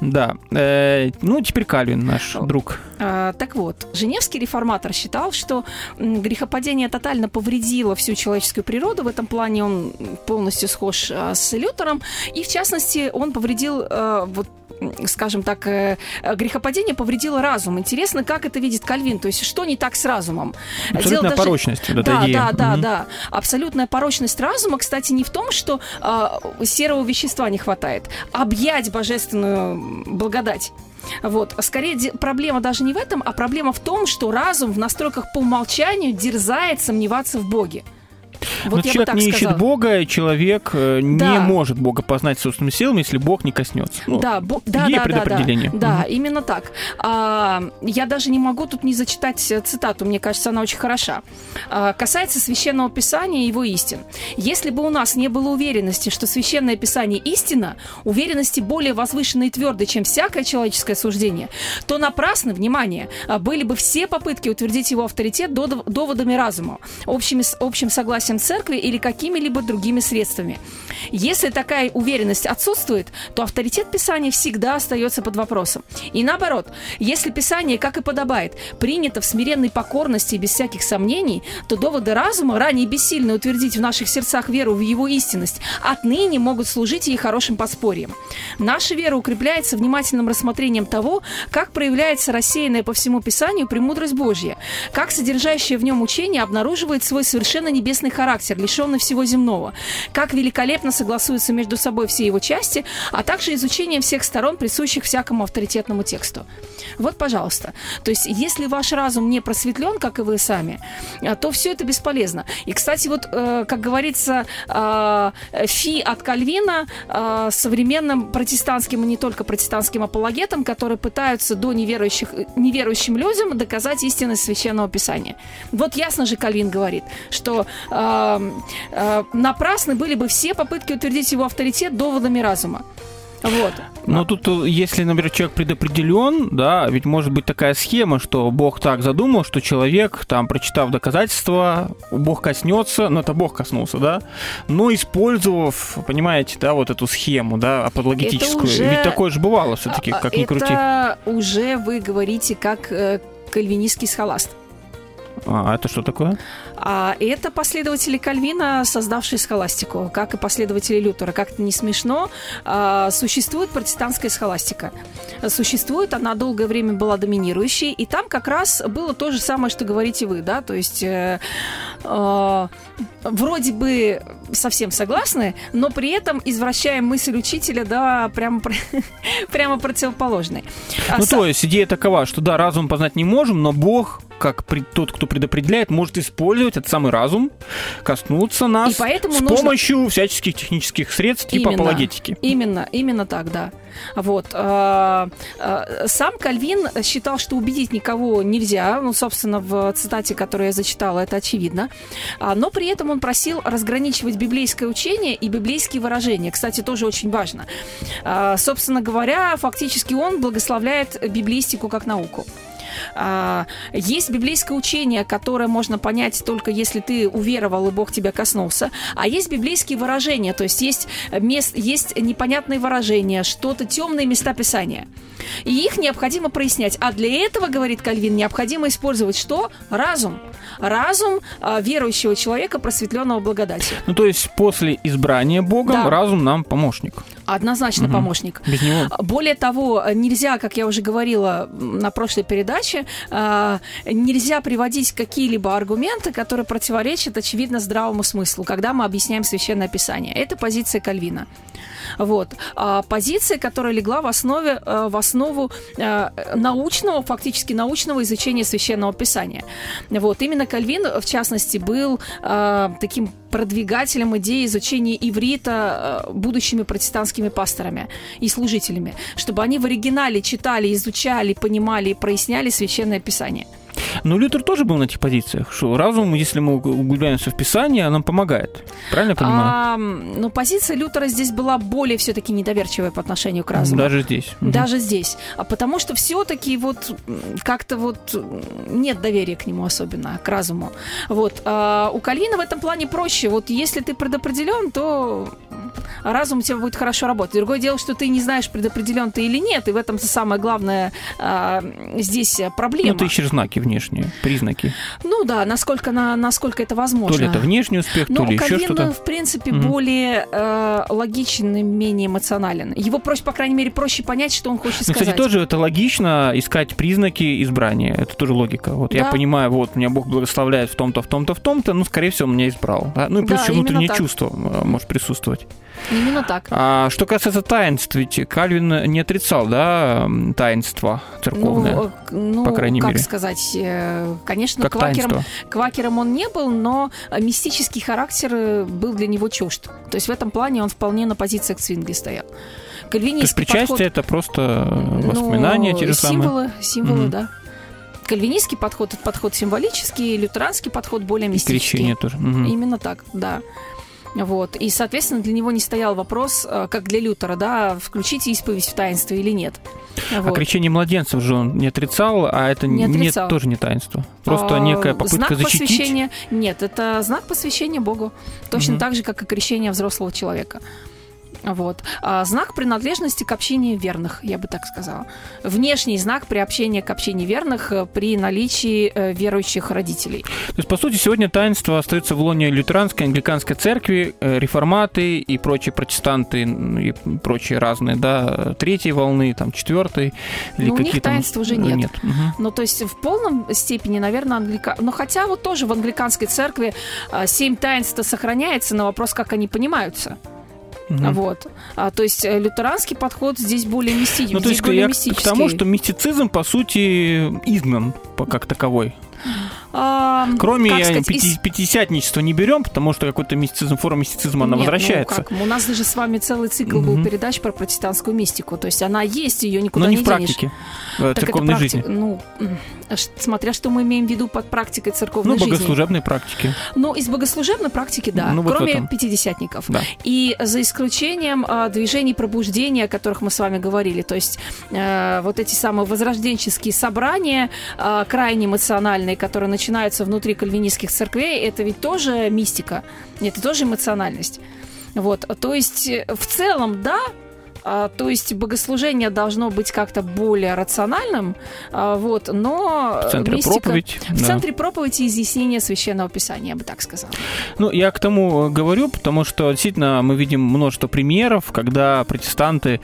Да. Э, ну, теперь Кальвин, наш друг. А, Так вот, Женевский реформатор считал, что грехопадение тотально повредило всю человеческую природу. В этом плане он полностью схож а, с Лютером. И, в частности, он повредил, э, вот, скажем так, э, э, грехопадение повредило разум. Интересно, как это видит Кальвин, то есть что не так с разумом. Дело Абсолютная даже- порочность. вот да, идея. да, да, Мгм. да. Абсолютная порочность разума, кстати, не в том, что а, серого вещества не хватает. Объять божественную благодать. Вот. Скорее, проблема даже не в этом, а проблема в том, что разум в настройках по умолчанию дерзает сомневаться в Боге. Но Вот бы человек не ищет сказала. Бога, и человек э, не Да. может Бога познать собственными силами, если Бог не коснется. Ну, Да, бо- да, идея да, да, да. предопределения. Да, именно так. А, я даже не могу тут не зачитать э, цитату, мне кажется, она очень хороша. А, касается священного писания и его истин. Если бы у нас не было уверенности, что священное писание истина, уверенности более возвышенной и твердой, чем всякое человеческое суждение, то напрасно, внимание, а, были бы все попытки утвердить его авторитет доводами разума, общими, общим согласием церкви или какими-либо другими средствами. Если такая уверенность отсутствует, то авторитет Писания всегда остается под вопросом. И наоборот, если Писание, как и подобает, принято в смиренной покорности и без всяких сомнений, то доводы разума, ранее бессильно утвердить в наших сердцах веру в его истинность, отныне могут служить ей хорошим подспорьем. Наша вера укрепляется внимательным рассмотрением того, как проявляется рассеянная по всему Писанию премудрость Божья, как содержащее в нем учение обнаруживает свой совершенно небесный характер, лишенный всего земного, как великолепно согласуются между собой все его части, а также изучением всех сторон, присущих всякому авторитетному тексту. Вот, пожалуйста. То есть, если ваш разум не просветлен, как и вы сами, а, то все это бесполезно. И, кстати, вот, э, как говорится, э, фи от Кальвина э, современным протестантским и не только протестантским апологетам, которые пытаются до неверующих, неверующим людям доказать истинность священного писания. Вот ясно же Кальвин говорит, что э, э, напрасны были бы все попытки утвердить его авторитет доводами разума. Вот. Но тут, э, если, например, человек предопределен, да, ведь может быть такая схема, что Бог так задумал, что человек, там, прочитав доказательства, Бог коснется, ну, это Бог коснулся, да, но использовав, понимаете, да, вот эту схему, да, апологетическую. уже- Ведь такое же бывало все-таки, А, как ни крути. Это уже вы говорите как э, кальвинистский схоласт. А, это что такое? А это последователи Кальвина, создавшие схоластику, как и последователи Лютера. Как это не смешно, а, существует протестантская схоластика. Существует, она долгое время была доминирующей, и там как раз было то же самое, что говорите вы, да, то есть э, э, вроде бы совсем согласны, но при этом извращаем мысль учителя, да, прямо, прямо противоположной. А Ну, са- то есть идея такова, что да, разум познать не можем, но Бог, как при- тот, кто предопределяет, может использовать этот самый разум, коснуться нас с нужно- помощью всяческих технических средств типа Именно. апологетики. Именно, именно так, да. Вот. а, а, Сам Кальвин считал, что убедить никого нельзя. Ну, собственно, в цитате, которую я зачитала, это очевидно. А, Но при этом он просил разграничивать библейское учение и библейские выражения. Кстати, тоже очень важно. А, Собственно говоря, фактически он благословляет библистику как науку. А, Есть библейское учение, которое можно понять только если ты уверовал и Бог тебя коснулся, а есть библейские выражения, то есть есть, мест, есть непонятные выражения, что-то темные места Писания. И их необходимо прояснять. А для этого, говорит Кальвин, необходимо использовать что? Разум. Разум а, верующего человека, просветленного благодатью. Ну, то есть после избрания Богом Да. разум нам помощник. Однозначно Мгм. помощник. Без него. Более того, нельзя, как я уже говорила на прошлой передаче, а, нельзя приводить какие-либо аргументы, которые противоречат, очевидно, здравому смыслу, когда мы объясняем Священное Писание. Это позиция Кальвина. Вот. А позиция, которая легла в, основе, э, в основу э, научного, фактически научного изучения Священного Писания. Вот. Именно Кальвин, в частности, был э, таким продвигателем идеи изучения иврита будущими протестантскими пасторами и служителями, чтобы они в оригинале читали, изучали, понимали и проясняли Священное Писание. Но Лютер тоже был на этих позициях, что разум, если мы углубляемся в Писание, нам помогает. Правильно я понимаю? А, ну, позиция Лютера здесь была более все-таки недоверчивая по отношению к разуму. Даже здесь. Даже здесь. А потому что все-таки вот как-то вот нет доверия к нему особенно, к разуму. Вот. А у Кальвина в этом плане проще. Вот если ты предопределен, то разум у тебя будет хорошо работать. Другое дело, что ты не знаешь, предопределен ты или нет, и в этом самое главное а, здесь проблема. Ну, ты ищешь знаки внешние, признаки. Ну да, насколько, на, насколько это возможно. То ли это внешний успех, Но то ли еще что-то. в принципе, Мгм. более э, логичен и менее эмоционален. Его проще, по крайней мере, проще понять, что он хочет Ну, сказать. кстати, тоже это логично искать признаки избрания. Это тоже логика. Вот я Да. понимаю, вот меня Бог благословляет в том-то, в том-то, в том-то, ну, скорее всего, он меня избрал. да. Ну и плюс Да, еще внутреннее так. чувство э, может присутствовать. Именно так. А что касается таинств, ведь Кальвин не отрицал, да, м, таинство церковное. Ну, ну, по крайней как мере. сказать, э, конечно, как квакером, таинство. квакером он не был, но мистический характер э, был для него чужд. То есть в этом плане он вполне на позициях Цвингли стоял. То есть Кальвинистский причастие подход- это просто Ну, воспоминания те же самые. Символы, символы, Мгм. да. Кальвинистский подход это подход символический, лютеранский подход более И мистический. крещение тоже. Мгм. Именно так, да. Вот. И, соответственно, для него не стоял вопрос, э, как для Лютера, да, включить исповедь в таинство или нет. А Вот. крещение младенцев же он не отрицал, а это Не не отрицал. тоже не таинство. Просто А, некая попытка знак защитить. посвящения нет это знак посвящения Богу точно Мгм. так же как и крещение взрослого человека вот А знак принадлежности к общению верных я бы так сказала внешний знак при общении к общению верных э, при наличии э, верующих родителей То есть, по сути, сегодня таинство остается в лоне лютеранской, англиканской церкви, э, реформаты и прочие протестанты, и прочие разные, да, третьей волны, там, четвертой. Или Ну, у них там- таинства уже нет. Нет. Мгм. Ну, то есть в полном степени, наверное, англика... Но хотя вот тоже в англиканской церкви а, семь таинств сохраняется, на вопрос, как они понимаются. Мгм. Вот. А, то есть э, лютеранский подход здесь более мистический. Ну, то есть более я к- к мистический. тому, что мистицизм, по сути, изгнан как таковой. А, Кроме э, сказать, пяти- из- пятидесятничества не берем, потому что какой-то мистицизм, форма мистицизма, она Нет, ну возвращается. как? У нас даже с вами целый цикл был Мгм. передач про протестантскую мистику. То есть она есть, ее никуда но не не в денешь. практике э, Так это церковной практи- жизни. Ну, смотря что мы имеем в виду под практикой Ну, церковной жизни. богослужебной практики. Ну, из богослужебной практики, да. Ну, вот кроме пятидесятников. Да. И за исключением а, движений пробуждения, о которых мы с вами говорили, то есть э, вот эти самые возрожденческие собрания, а, крайне эмоциональные, которые начинаются внутри кальвинистских церквей, это ведь тоже мистика, это тоже эмоциональность. Вот, то есть э, в целом, да, то есть богослужение должно быть как-то более рациональным, а, вот, но В центре мистика- проповедь. В да. центре проповеди и изъяснения священного писания, я бы так сказала. Ну, я к тому э, говорю, потому что действительно мы видим множество примеров, когда протестанты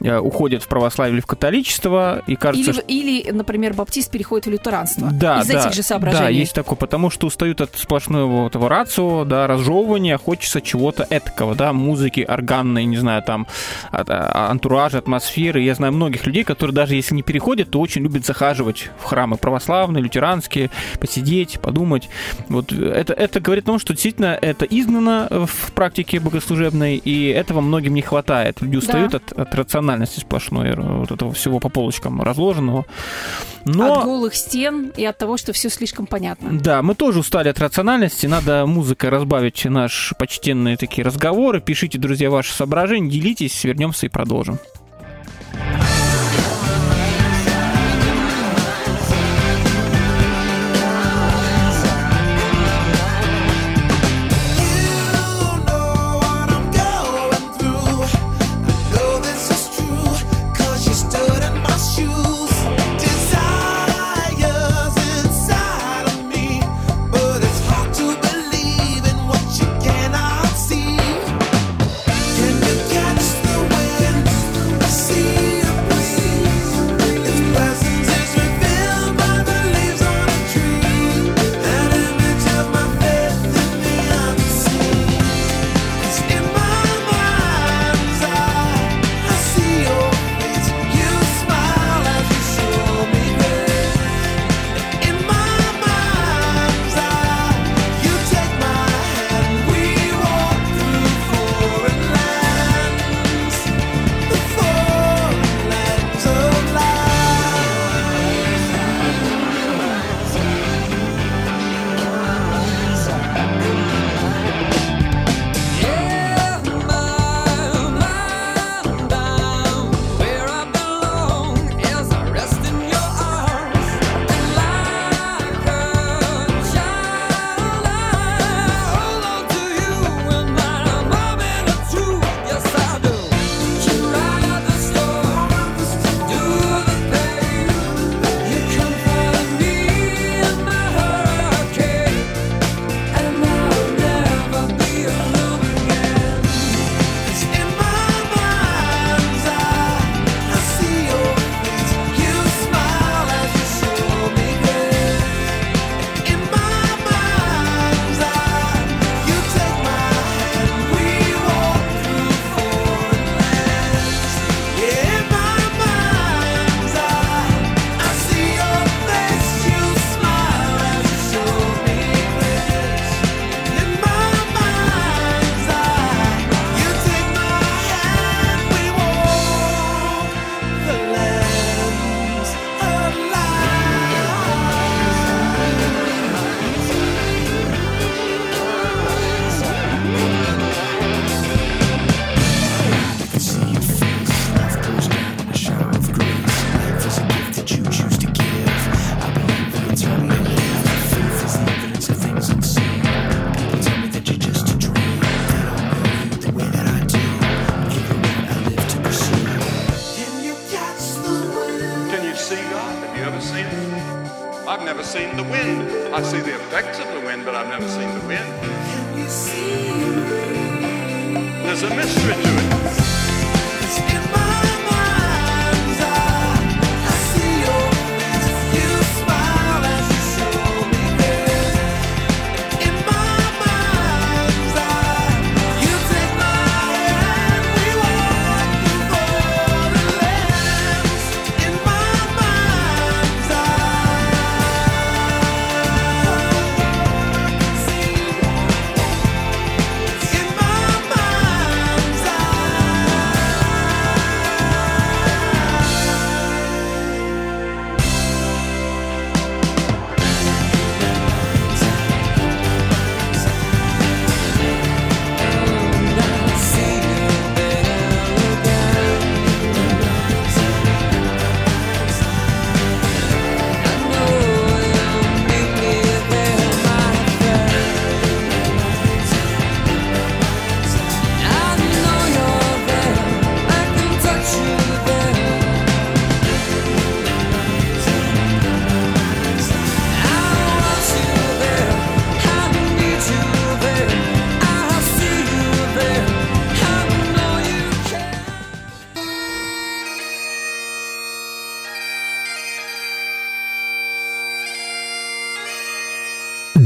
э, уходят в православие или в католичество, и кажется, Или, что... или, например, баптист переходит в лютеранство. Да, Из да, этих же соображений. Да, есть такое, потому что устают от сплошного этого рацио, да, разжевывания, хочется чего-то этакого, да, музыки органной, не знаю, там, от- а, антуража, атмосферы. Я знаю многих людей, которые даже если не переходят, то очень любят захаживать в храмы православные, лютеранские, посидеть, подумать. Вот это, это говорит о том, что действительно это изгнано в практике богослужебной, и этого многим не хватает. Люди устают от, от рациональности сплошной, вот этого всего по полочкам разложенного. Но... От голых стен и от того, что все слишком понятно. Да, мы тоже устали от рациональности. Надо музыкой разбавить наши почтенные такие разговоры. Пишите, друзья, ваши соображения, делитесь. Вернемся и продолжим.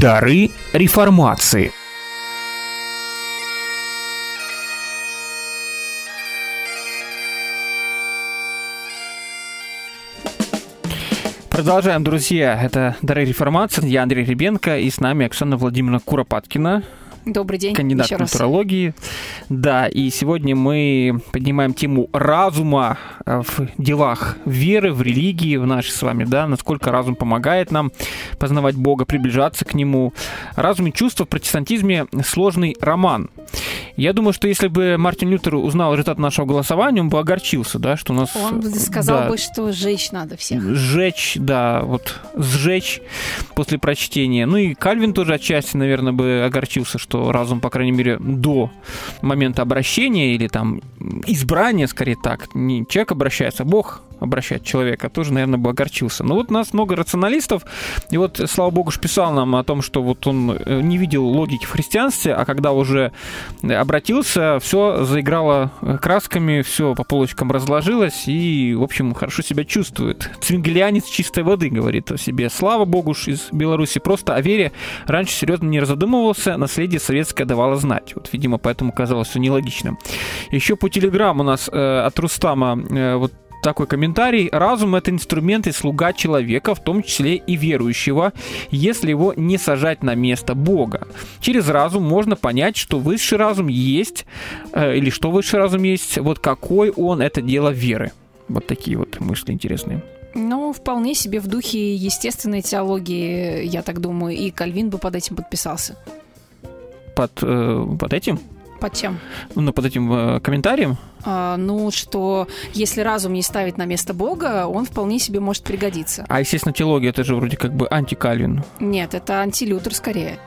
Дары реформации. Продолжаем, друзья. Это «Дары реформации». Я Андрей Ребенко, и с нами Оксана Владимировна Куропаткина, Добрый день. кандидат еще раз. культурологии. Да, и сегодня мы поднимаем тему разума э, в делах веры, в религии, в нашей с вами, да, насколько разум помогает нам познавать Бога, приближаться к Нему. Разум и чувства в протестантизме сложный роман. Я думаю, что если бы Мартин Лютер узнал результат нашего голосования, он бы огорчился, да, что у нас... Он бы сказал да, бы, что сжечь надо всех. Сжечь, да, вот сжечь после прочтения. Ну и Кальвин тоже отчасти, наверное, бы огорчился, что разум, по крайней мере, до момента обращения или там избрания, скорее так, не человек обращается, Бог обращает человека, тоже, наверное, бы огорчился. Но вот у нас много рационалистов, и вот, слава богу, ж писал нам о том, что вот он э, не видел логики в христианстве, а когда уже обратился, все заиграло э, красками, все по полочкам разложилось, и, в общем, хорошо себя чувствует. Цвингелианец чистой воды говорит о себе. Слава богу ж из Беларуси. Просто о вере раньше серьезно не разодумывался, наследие советское давало знать. Вот, видимо, поэтому казалось все нелогичным. Еще по телеграмму у нас э, от Рустама э, вот такой комментарий. Разум – это инструмент и слуга человека, в том числе и верующего, если его не сажать на место Бога. Через разум можно понять, что высший разум есть, э, или что высший разум есть, вот какой он – это дело веры. Вот такие вот мысли интересные. Ну, вполне себе в духе естественной теологии, я так думаю, и Кальвин бы под этим подписался. Под, э, под этим, Под чем? ну, под этим э, комментарием, А, ну, что если разум не ставить на место Бога, он вполне себе может пригодиться. а, естественно, теология – это же вроде как бы антикальвин. Нет, это антилютер скорее.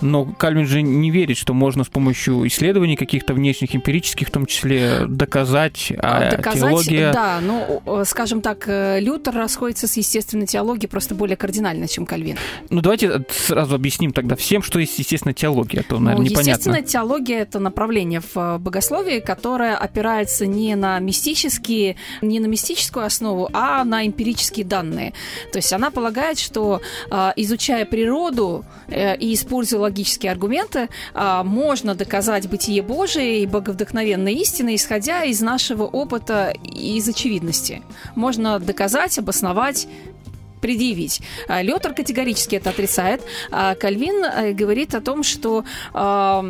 Но Кальвин же не верит, что можно с помощью исследований каких-то внешних, эмпирических, в том числе, доказать, а Доказать, теология... да, ну, скажем так, э, Лютер расходится с естественной теологией просто более кардинально, чем Кальвин. Ну, давайте сразу объясним тогда всем, что есть естественная теология, а то, наверное, ну, непонятно. естественная теология это направление в э, богословии, которое опирается не на мистические, не на мистическую основу, а на эмпирические данные. То есть она полагает, что э, изучая природу и используя логические аргументы, э, можно доказать бытие Божие и боговдохновенной истины, исходя из нашего опыта и из очевидности. Можно доказать, обосновать предъявить. А, Лютер категорически это отрицает. А Кальвин э, говорит о том, что а,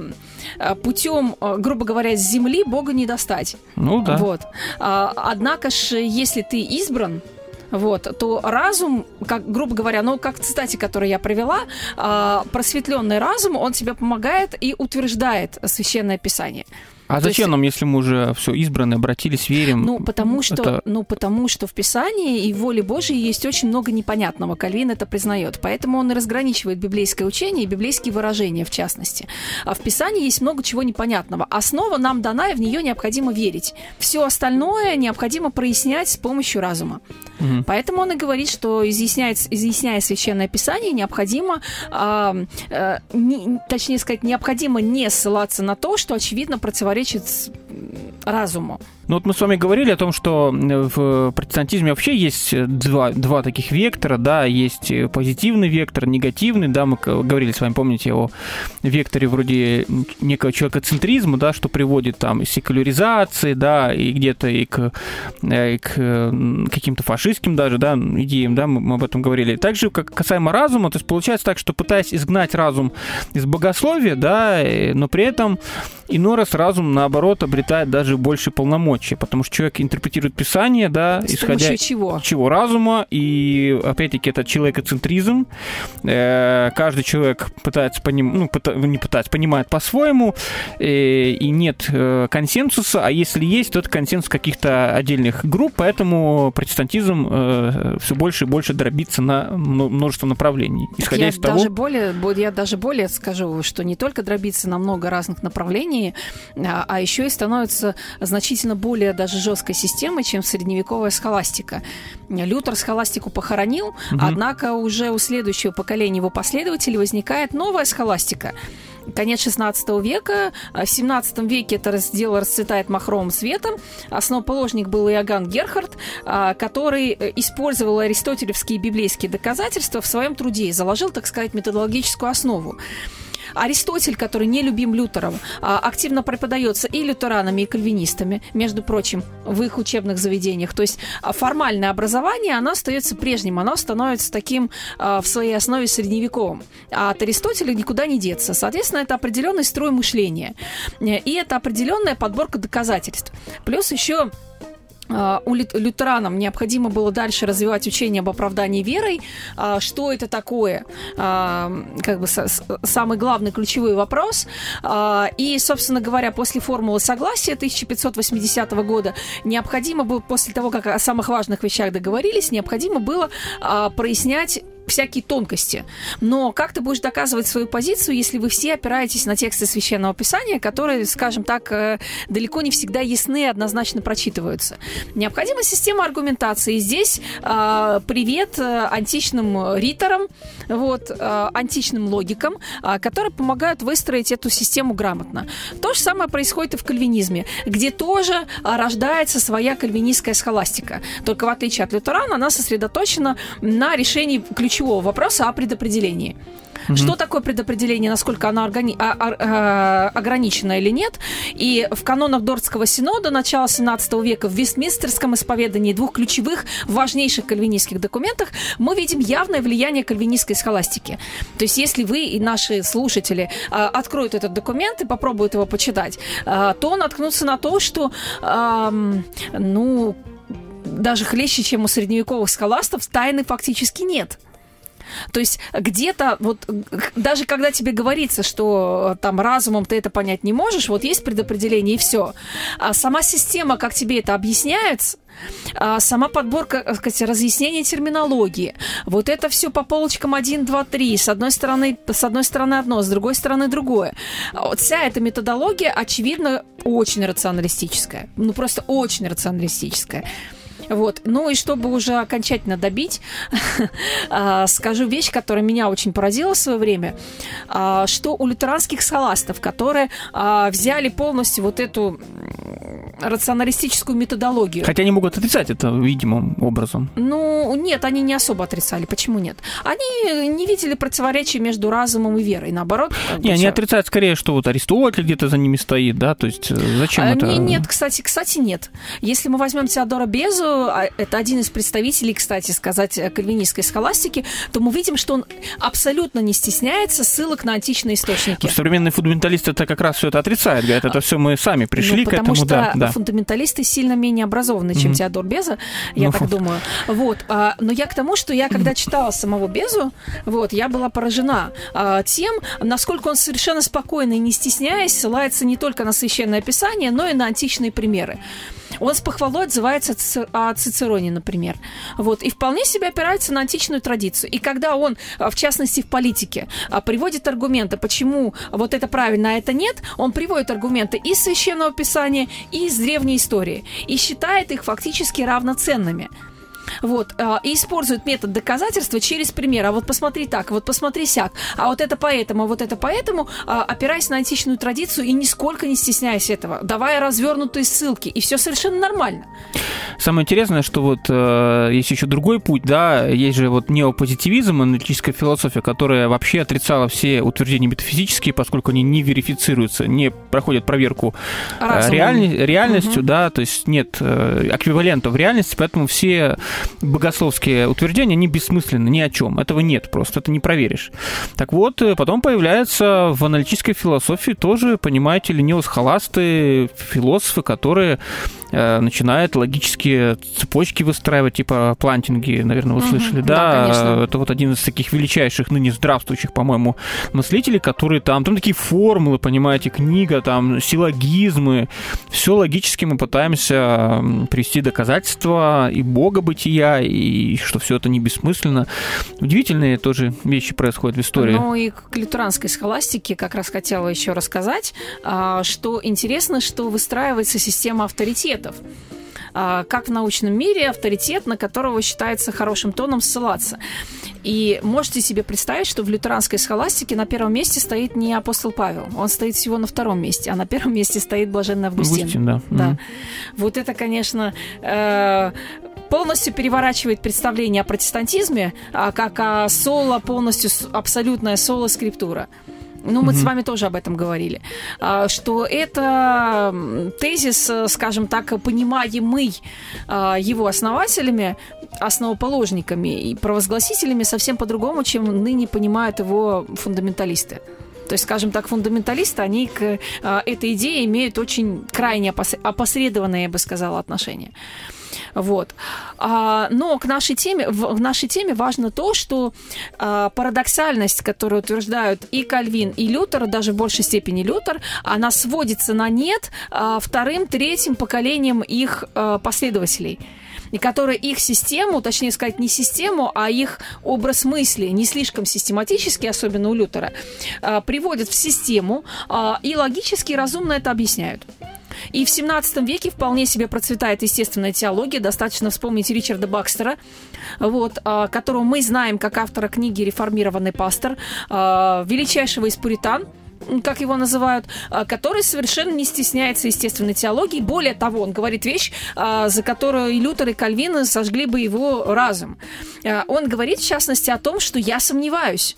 а, путем, а, грубо говоря, с земли Бога не достать. Ну да. Вот. А, Однако ж, если ты избран, вот, то разум, как, грубо говоря, ну, как в цитате, которую я привела, а, просветленный разум, он тебе помогает и утверждает священное писание. А То есть- зачем нам, если мы уже все избраны, обратились, верим? Ну, потому что, Это- ну, потому что в Писании и в воле Божьей есть очень много непонятного. Кальвин это признает. Поэтому он и разграничивает библейское учение и библейские выражения, в частности. А в Писании есть много чего непонятного. Основа нам дана, и в нее необходимо верить. Все остальное необходимо прояснять с помощью разума. Мгм. Поэтому он и говорит, что изъясняет, изъясняя священное писание, необходимо, а, э, не- точнее сказать, необходимо не ссылаться на то, что очевидно противоречит разуму. Ну вот мы с вами говорили о том, что э, в протестантизме вообще есть два, два таких вектора, да, есть э, позитивный вектор, негативный, да, мы говорили с вами, помните, о векторе вроде некого человекоцентризма, да, что приводит там и секуляризации, да, и где-то и к, э, и к каким-то фашистским даже, да, идеям, да, мы, мы об этом говорили. Также, как касаемо разума, то есть получается так, что пытаясь изгнать разум из богословия, да, но при этом иной раз разум, наоборот, обретает даже больше полномочий, потому что человек интерпретирует Писание, да, С исходя чего? чего разума, и опять-таки это человекоцентризм. Э, Каждый человек пытается поним... ну, пыта- не пытается, понимает по-своему, э, и нет э, консенсуса, а если есть, то это консенсус каких-то отдельных групп, поэтому протестантизм все больше и больше дробится на мно- множество направлений, исходя я из того... даже более, бо- я даже более скажу, что не только дробится на много разных направлений, а, а еще и становится значительно более даже жесткой системой, чем средневековая схоластика. Лютер схоластику похоронил, Мгм. однако уже у следующего поколения его последователей возникает новая схоластика. Конец 16 века. А В 17 веке это дело расцветает махровым светом. Основоположник был Иоганн Герхард, а, который э, использовал аристотелевские библейские доказательства в своем труде и заложил, так сказать, методологическую основу. Аристотель, который не любим Лютером, а, активно преподается и лютеранами, и кальвинистами, между прочим, в их учебных заведениях. То есть а, формальное образование, оно остается прежним, оно становится таким а, в своей основе средневековым. А от Аристотеля никуда не деться. Соответственно, это определенный строй мышления. И это определенная подборка доказательств. Плюс еще у лю- лютеранам необходимо было дальше развивать учение об оправдании верой. А, Что это такое? А, Как бы самый главный ключевой вопрос. А, И, собственно говоря, после формулы согласия 1580 года необходимо было, после того, как о самых важных вещах договорились, необходимо было а, прояснять всякие тонкости. Но как ты будешь доказывать свою позицию, если вы все опираетесь на тексты священного писания, которые, скажем так, э, далеко не всегда ясны и однозначно прочитываются? Необходима система аргументации. Здесь э, привет э, античным риторам, вот, э, античным логикам, э, которые помогают выстроить эту систему грамотно. То же самое происходит и в кальвинизме, где тоже э, рождается своя кальвинистская схоластика. Только в отличие от лютеран, она сосредоточена на решении ключевого вопроса о предопределении. Что такое предопределение, насколько оно органи- а- а- э, ограничено или нет? И в канонах Дортского синода начала 17 века в Вестминстерском исповедании двух ключевых, важнейших кальвинистских документах мы видим явное влияние кальвинистской схоластики. То есть если вы и наши слушатели а, откроют этот документ и попробуют его почитать, а, то наткнутся на то, что, ам, ну, даже хлеще, чем у средневековых схоластов, тайны фактически нет. То есть где-то вот даже когда тебе говорится, что э, там разумом ты это понять не можешь, вот есть предопределение и все. А сама система, как тебе это объясняется, а сама подборка, так сказать, разъяснение терминологии. Вот это все по полочкам 1, 2, 3. С одной стороны, с одной стороны одно, с другой стороны другое. А Вот вся эта методология, очевидно, очень рационалистическая. Ну, просто очень рационалистическая. Вот. Ну и чтобы уже окончательно добить, а, скажу вещь, которая меня очень поразила в свое время, а, что у лютеранских схоластов, которые а, взяли полностью вот эту рационалистическую методологию. Хотя они могут отрицать это видимым образом. Ну, нет, они не особо отрицали. Почему нет? Они не видели противоречия между разумом и верой. Наоборот, Не, они всё. отрицают скорее, что вот Аристотель где-то за ними стоит, да, то есть э, зачем А, это? не- Нет, кстати, кстати, нет. Если мы возьмем Теодора Безу, а это один из представителей, кстати сказать, э, кальвинистской схоластики, то мы видим, что он абсолютно не стесняется ссылок на античные источники. Современные фундаменталисты это как раз все это отрицают, говорят, это все мы сами пришли Ну, к этому, что да, да. Фундаменталисты сильно менее образованы, чем Мгм. Теодор Беза, я Ну, так фу. думаю. Вот. а, но я к тому, что я, когда читала самого Безу, вот, я была поражена а, тем, насколько он совершенно спокойно и не стесняясь ссылается не только на священное писание, но и на античные примеры. Он с похвалой отзывается о Ци- о Цицероне, например. Вот, и вполне себе опирается на античную традицию. И когда он, а, в частности, в политике, а, приводит аргументы, почему вот это правильно, а это нет, он приводит аргументы из священного писания, и из древней истории. И считает их фактически равноценными. Вот, а, и использует метод доказательства через пример. А вот посмотри так, вот посмотри сяк. А вот это поэтому, а вот это поэтому, а, опираясь на античную традицию и нисколько не стесняясь этого, давая развернутые ссылки. И все совершенно нормально. Самое интересное, что вот э, есть еще другой путь, да, есть же вот неопозитивизм, аналитическая философия, которая вообще отрицала все утверждения метафизические, поскольку они не верифицируются, не проходят проверку э, Разумом. реальни- реальностью, да, то есть нет э, эквивалента в реальности, поэтому все богословские утверждения, они бессмысленны ни о чем, этого нет просто, это не проверишь. Так вот, э, потом появляются в аналитической философии тоже, понимаете ли, неосхоласты, философы, которые э, начинают логические цепочки выстраивать, типа плантинги, наверное, вы Мгм, слышали, да, да? конечно. это вот один из таких величайших ныне здравствующих, по-моему, мыслителей, которые там, там такие формулы, понимаете, книга, там силлогизмы, все логически мы пытаемся привести доказательства и бога бытия, и что все это не бессмысленно. Удивительные тоже вещи происходят в истории. Ну и к лютеранской схоластике как раз хотела еще рассказать, а, что интересно, что выстраивается система авторитетов. А, Как в научном мире авторитет, на которого считается хорошим тоном ссылаться. И можете себе представить, что в лютеранской схоластике на первом месте стоит не апостол Павел, он стоит всего на втором месте, а на первом месте стоит блаженный Августин. Августин, да. Да. Мгм. Вот это, конечно, э, полностью переворачивает представление о протестантизме, а, как о соло, полностью абсолютная соло-скриптура. Ну, мы с вами тоже об этом говорили, а, что это тезис, э, скажем так, понимаемый а, его основателями, основоположниками и провозгласителями совсем по-другому, чем ныне понимают его фундаменталисты. То есть, скажем так, фундаменталисты, они к а, этой идее имеют очень крайне опос- опосредованное, я бы сказала, отношение. Вот. А, но к нашей теме, в, в нашей теме важно то, что а, парадоксальность, которую утверждают и Кальвин, и Лютер, даже в большей степени Лютер, она сводится на нет а, вторым, третьим поколением их а, последователей и которые их систему, точнее сказать, не систему, а их образ мысли, не слишком систематически, особенно у Лютера, а, приводят в систему а, и логически и разумно это объясняют. И в 17 веке вполне себе процветает естественная теология. Достаточно вспомнить Ричарда Бакстера, вот, а, которого мы знаем как автора книги «Реформированный пастор», а, величайшего из пуритан, как его называют, а, который совершенно не стесняется естественной теологии. Более того, он говорит вещь, за которую и Лютер, и Кальвин сожгли бы его разум. Он говорит, в частности, о том, что я сомневаюсь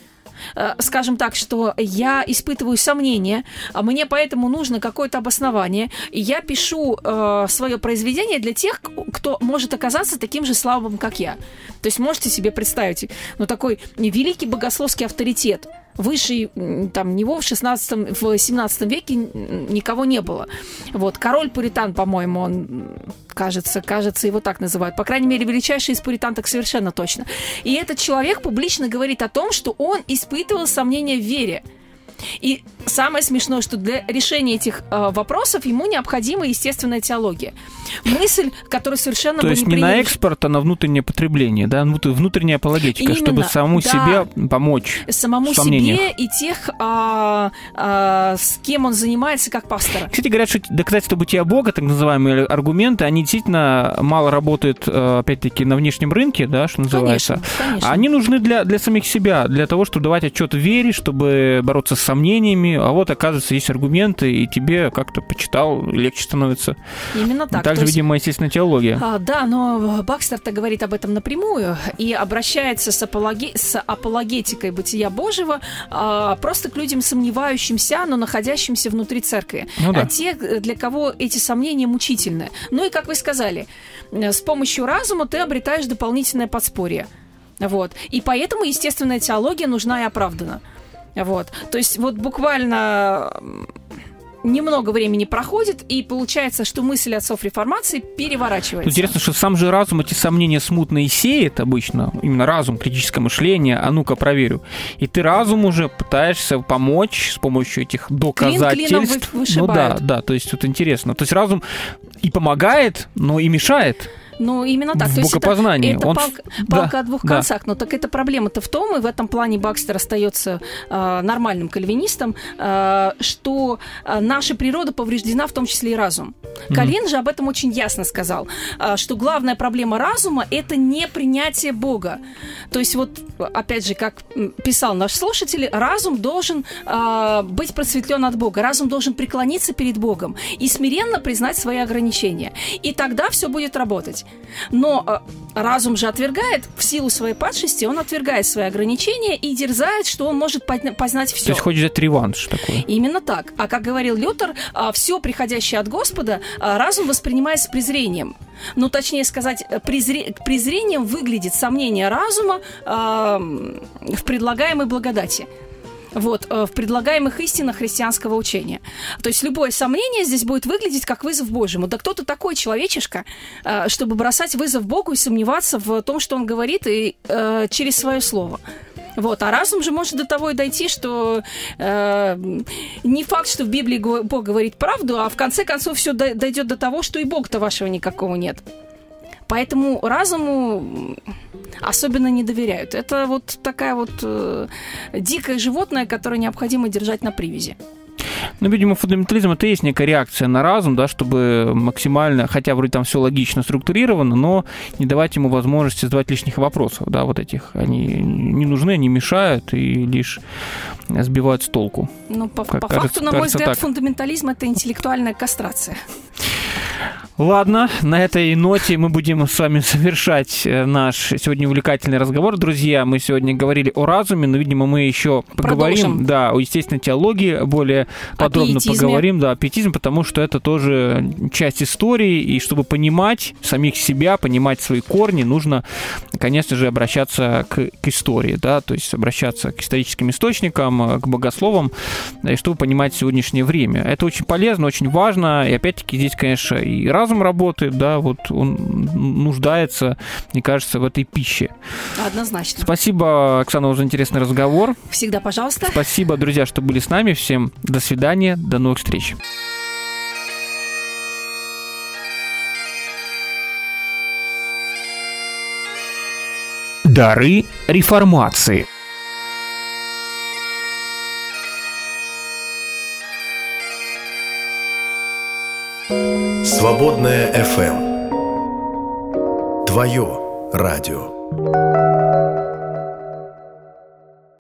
скажем так, что я испытываю сомнения, а мне поэтому нужно какое-то обоснование, и я пишу свое произведение для тех, кто может оказаться таким же слабым, как я. То есть можете себе представить, ну такой великий богословский авторитет, выше там него в 16 в 17 веке никого не было. Вот король пуритан, по-моему, он кажется, кажется, его так называют. По крайней мере, величайший из пуритан так совершенно точно. И этот человек публично говорит о том, что он испытывал сомнения в вере. И самое смешное, что для решения этих э, вопросов ему необходима естественная теология. Мысль, которую совершенно То есть не не на экспорт, а на внутреннее потребление, да, внут- внутренняя апологетика, чтобы Именно, самому да. себе помочь. самому себе и тех, а, а, с кем он занимается как пастора. Кстати, говорят, что доказательства бытия Бога, так называемые аргументы, они действительно мало работают, э, опять-таки, на внешнем рынке, да, что называется. Конечно, конечно. Они нужны для, для самих себя, для того, чтобы давать отчет вере, чтобы бороться с сомнениями. А вот, оказывается, есть аргументы, и тебе как-то почитал, легче становится. Именно так. Также, есть, видимо, естественно, теология. а, да, но Бакстер-то говорит об этом напрямую и обращается с, апологе- с апологетикой бытия Божьего а, просто к людям сомневающимся, но находящимся внутри церкви. Ну да. А те, для кого эти сомнения мучительны. Ну и, как вы сказали, э, с помощью разума ты обретаешь дополнительное подспорье. Вот. И поэтому естественная теология нужна и оправдана. Вот. То есть вот буквально немного времени проходит, и получается, что мысль отцов реформации переворачивается. Интересно, что сам же разум эти сомнения смутно и сеет обычно, именно разум, критическое мышление, а ну-ка проверю. И ты разум уже пытаешься помочь с помощью этих доказательств. вы- ну да, да, то есть тут интересно. То есть разум и помогает, но и мешает. Ну, именно так. В То есть это, это Он- палка, да, палка о двух да. концах. Но так эта проблема-то в том, и в этом плане Бакстер остается э, нормальным кальвинистом, э, что э, наша природа повреждена, в том числе и разум. Кальвин же об этом очень ясно сказал, э, что главная проблема разума – это не принятие Бога. То есть вот, опять же, как писал наш слушатель, разум должен э, быть просветлен от Бога, разум должен преклониться перед Богом и смиренно признать свои ограничения. И тогда все будет работать. Но э, разум же отвергает, в силу своей падшести, он отвергает свои ограничения и дерзает, что он может позна- познать То все. есть хочешь взять реванш такой. Именно так. А как говорил Лютер, все приходящее от Господа а, разум воспринимает с презрением. Ну, точнее сказать, э, презре- презрением выглядит сомнение разума а, м, в предлагаемой благодати. Вот, э, в предлагаемых истинах христианского учения. То есть любое сомнение здесь будет выглядеть как вызов Божьему. Да кто ты такой человечишка, э, чтобы бросать вызов Богу и сомневаться в том, что он говорит, и э, через свое слово. Вот, а разум же может до того и дойти, что э, не факт, что в Библии Бог говорит правду, а в конце концов все дойдет до того, что и Бога-то вашего никакого нет. Поэтому разуму особенно не доверяют. Это вот такая вот э, дикое животное, которое необходимо держать на привязи. Ну, видимо, фундаментализм это есть некая реакция на разум, да, чтобы максимально, хотя вроде там все логично структурировано, но не давать ему возможности задавать лишних вопросов, да, вот этих. Они не нужны, они мешают и лишь сбивают с толку. Ну, по, Как по кажется- факту, на мой кажется, взгляд, так. фундаментализм это интеллектуальная кастрация. Ладно, на этой ноте мы будем с вами завершать э, наш сегодня увлекательный разговор. Друзья, мы сегодня говорили о разуме, но, видимо, мы еще поговорим Продолжим. да, о естественной теологии, более подробно пиетизме. поговорим, да, о пиетизме, потому что это тоже часть истории, и чтобы понимать самих себя, понимать свои корни, нужно, конечно же, обращаться к, к истории, да, то есть обращаться к историческим источникам, э, к богословам, и чтобы понимать сегодняшнее время. Это очень полезно, очень важно, и опять-таки здесь, конечно, и разум работает, да, вот он нуждается, мне кажется, в этой пище. Однозначно. Спасибо, Оксана, за интересный разговор. Всегда, пожалуйста. Спасибо, друзья, что были с нами. Всем до свидания, до новых встреч. Дары реформации. Свободная FM. Твое радио.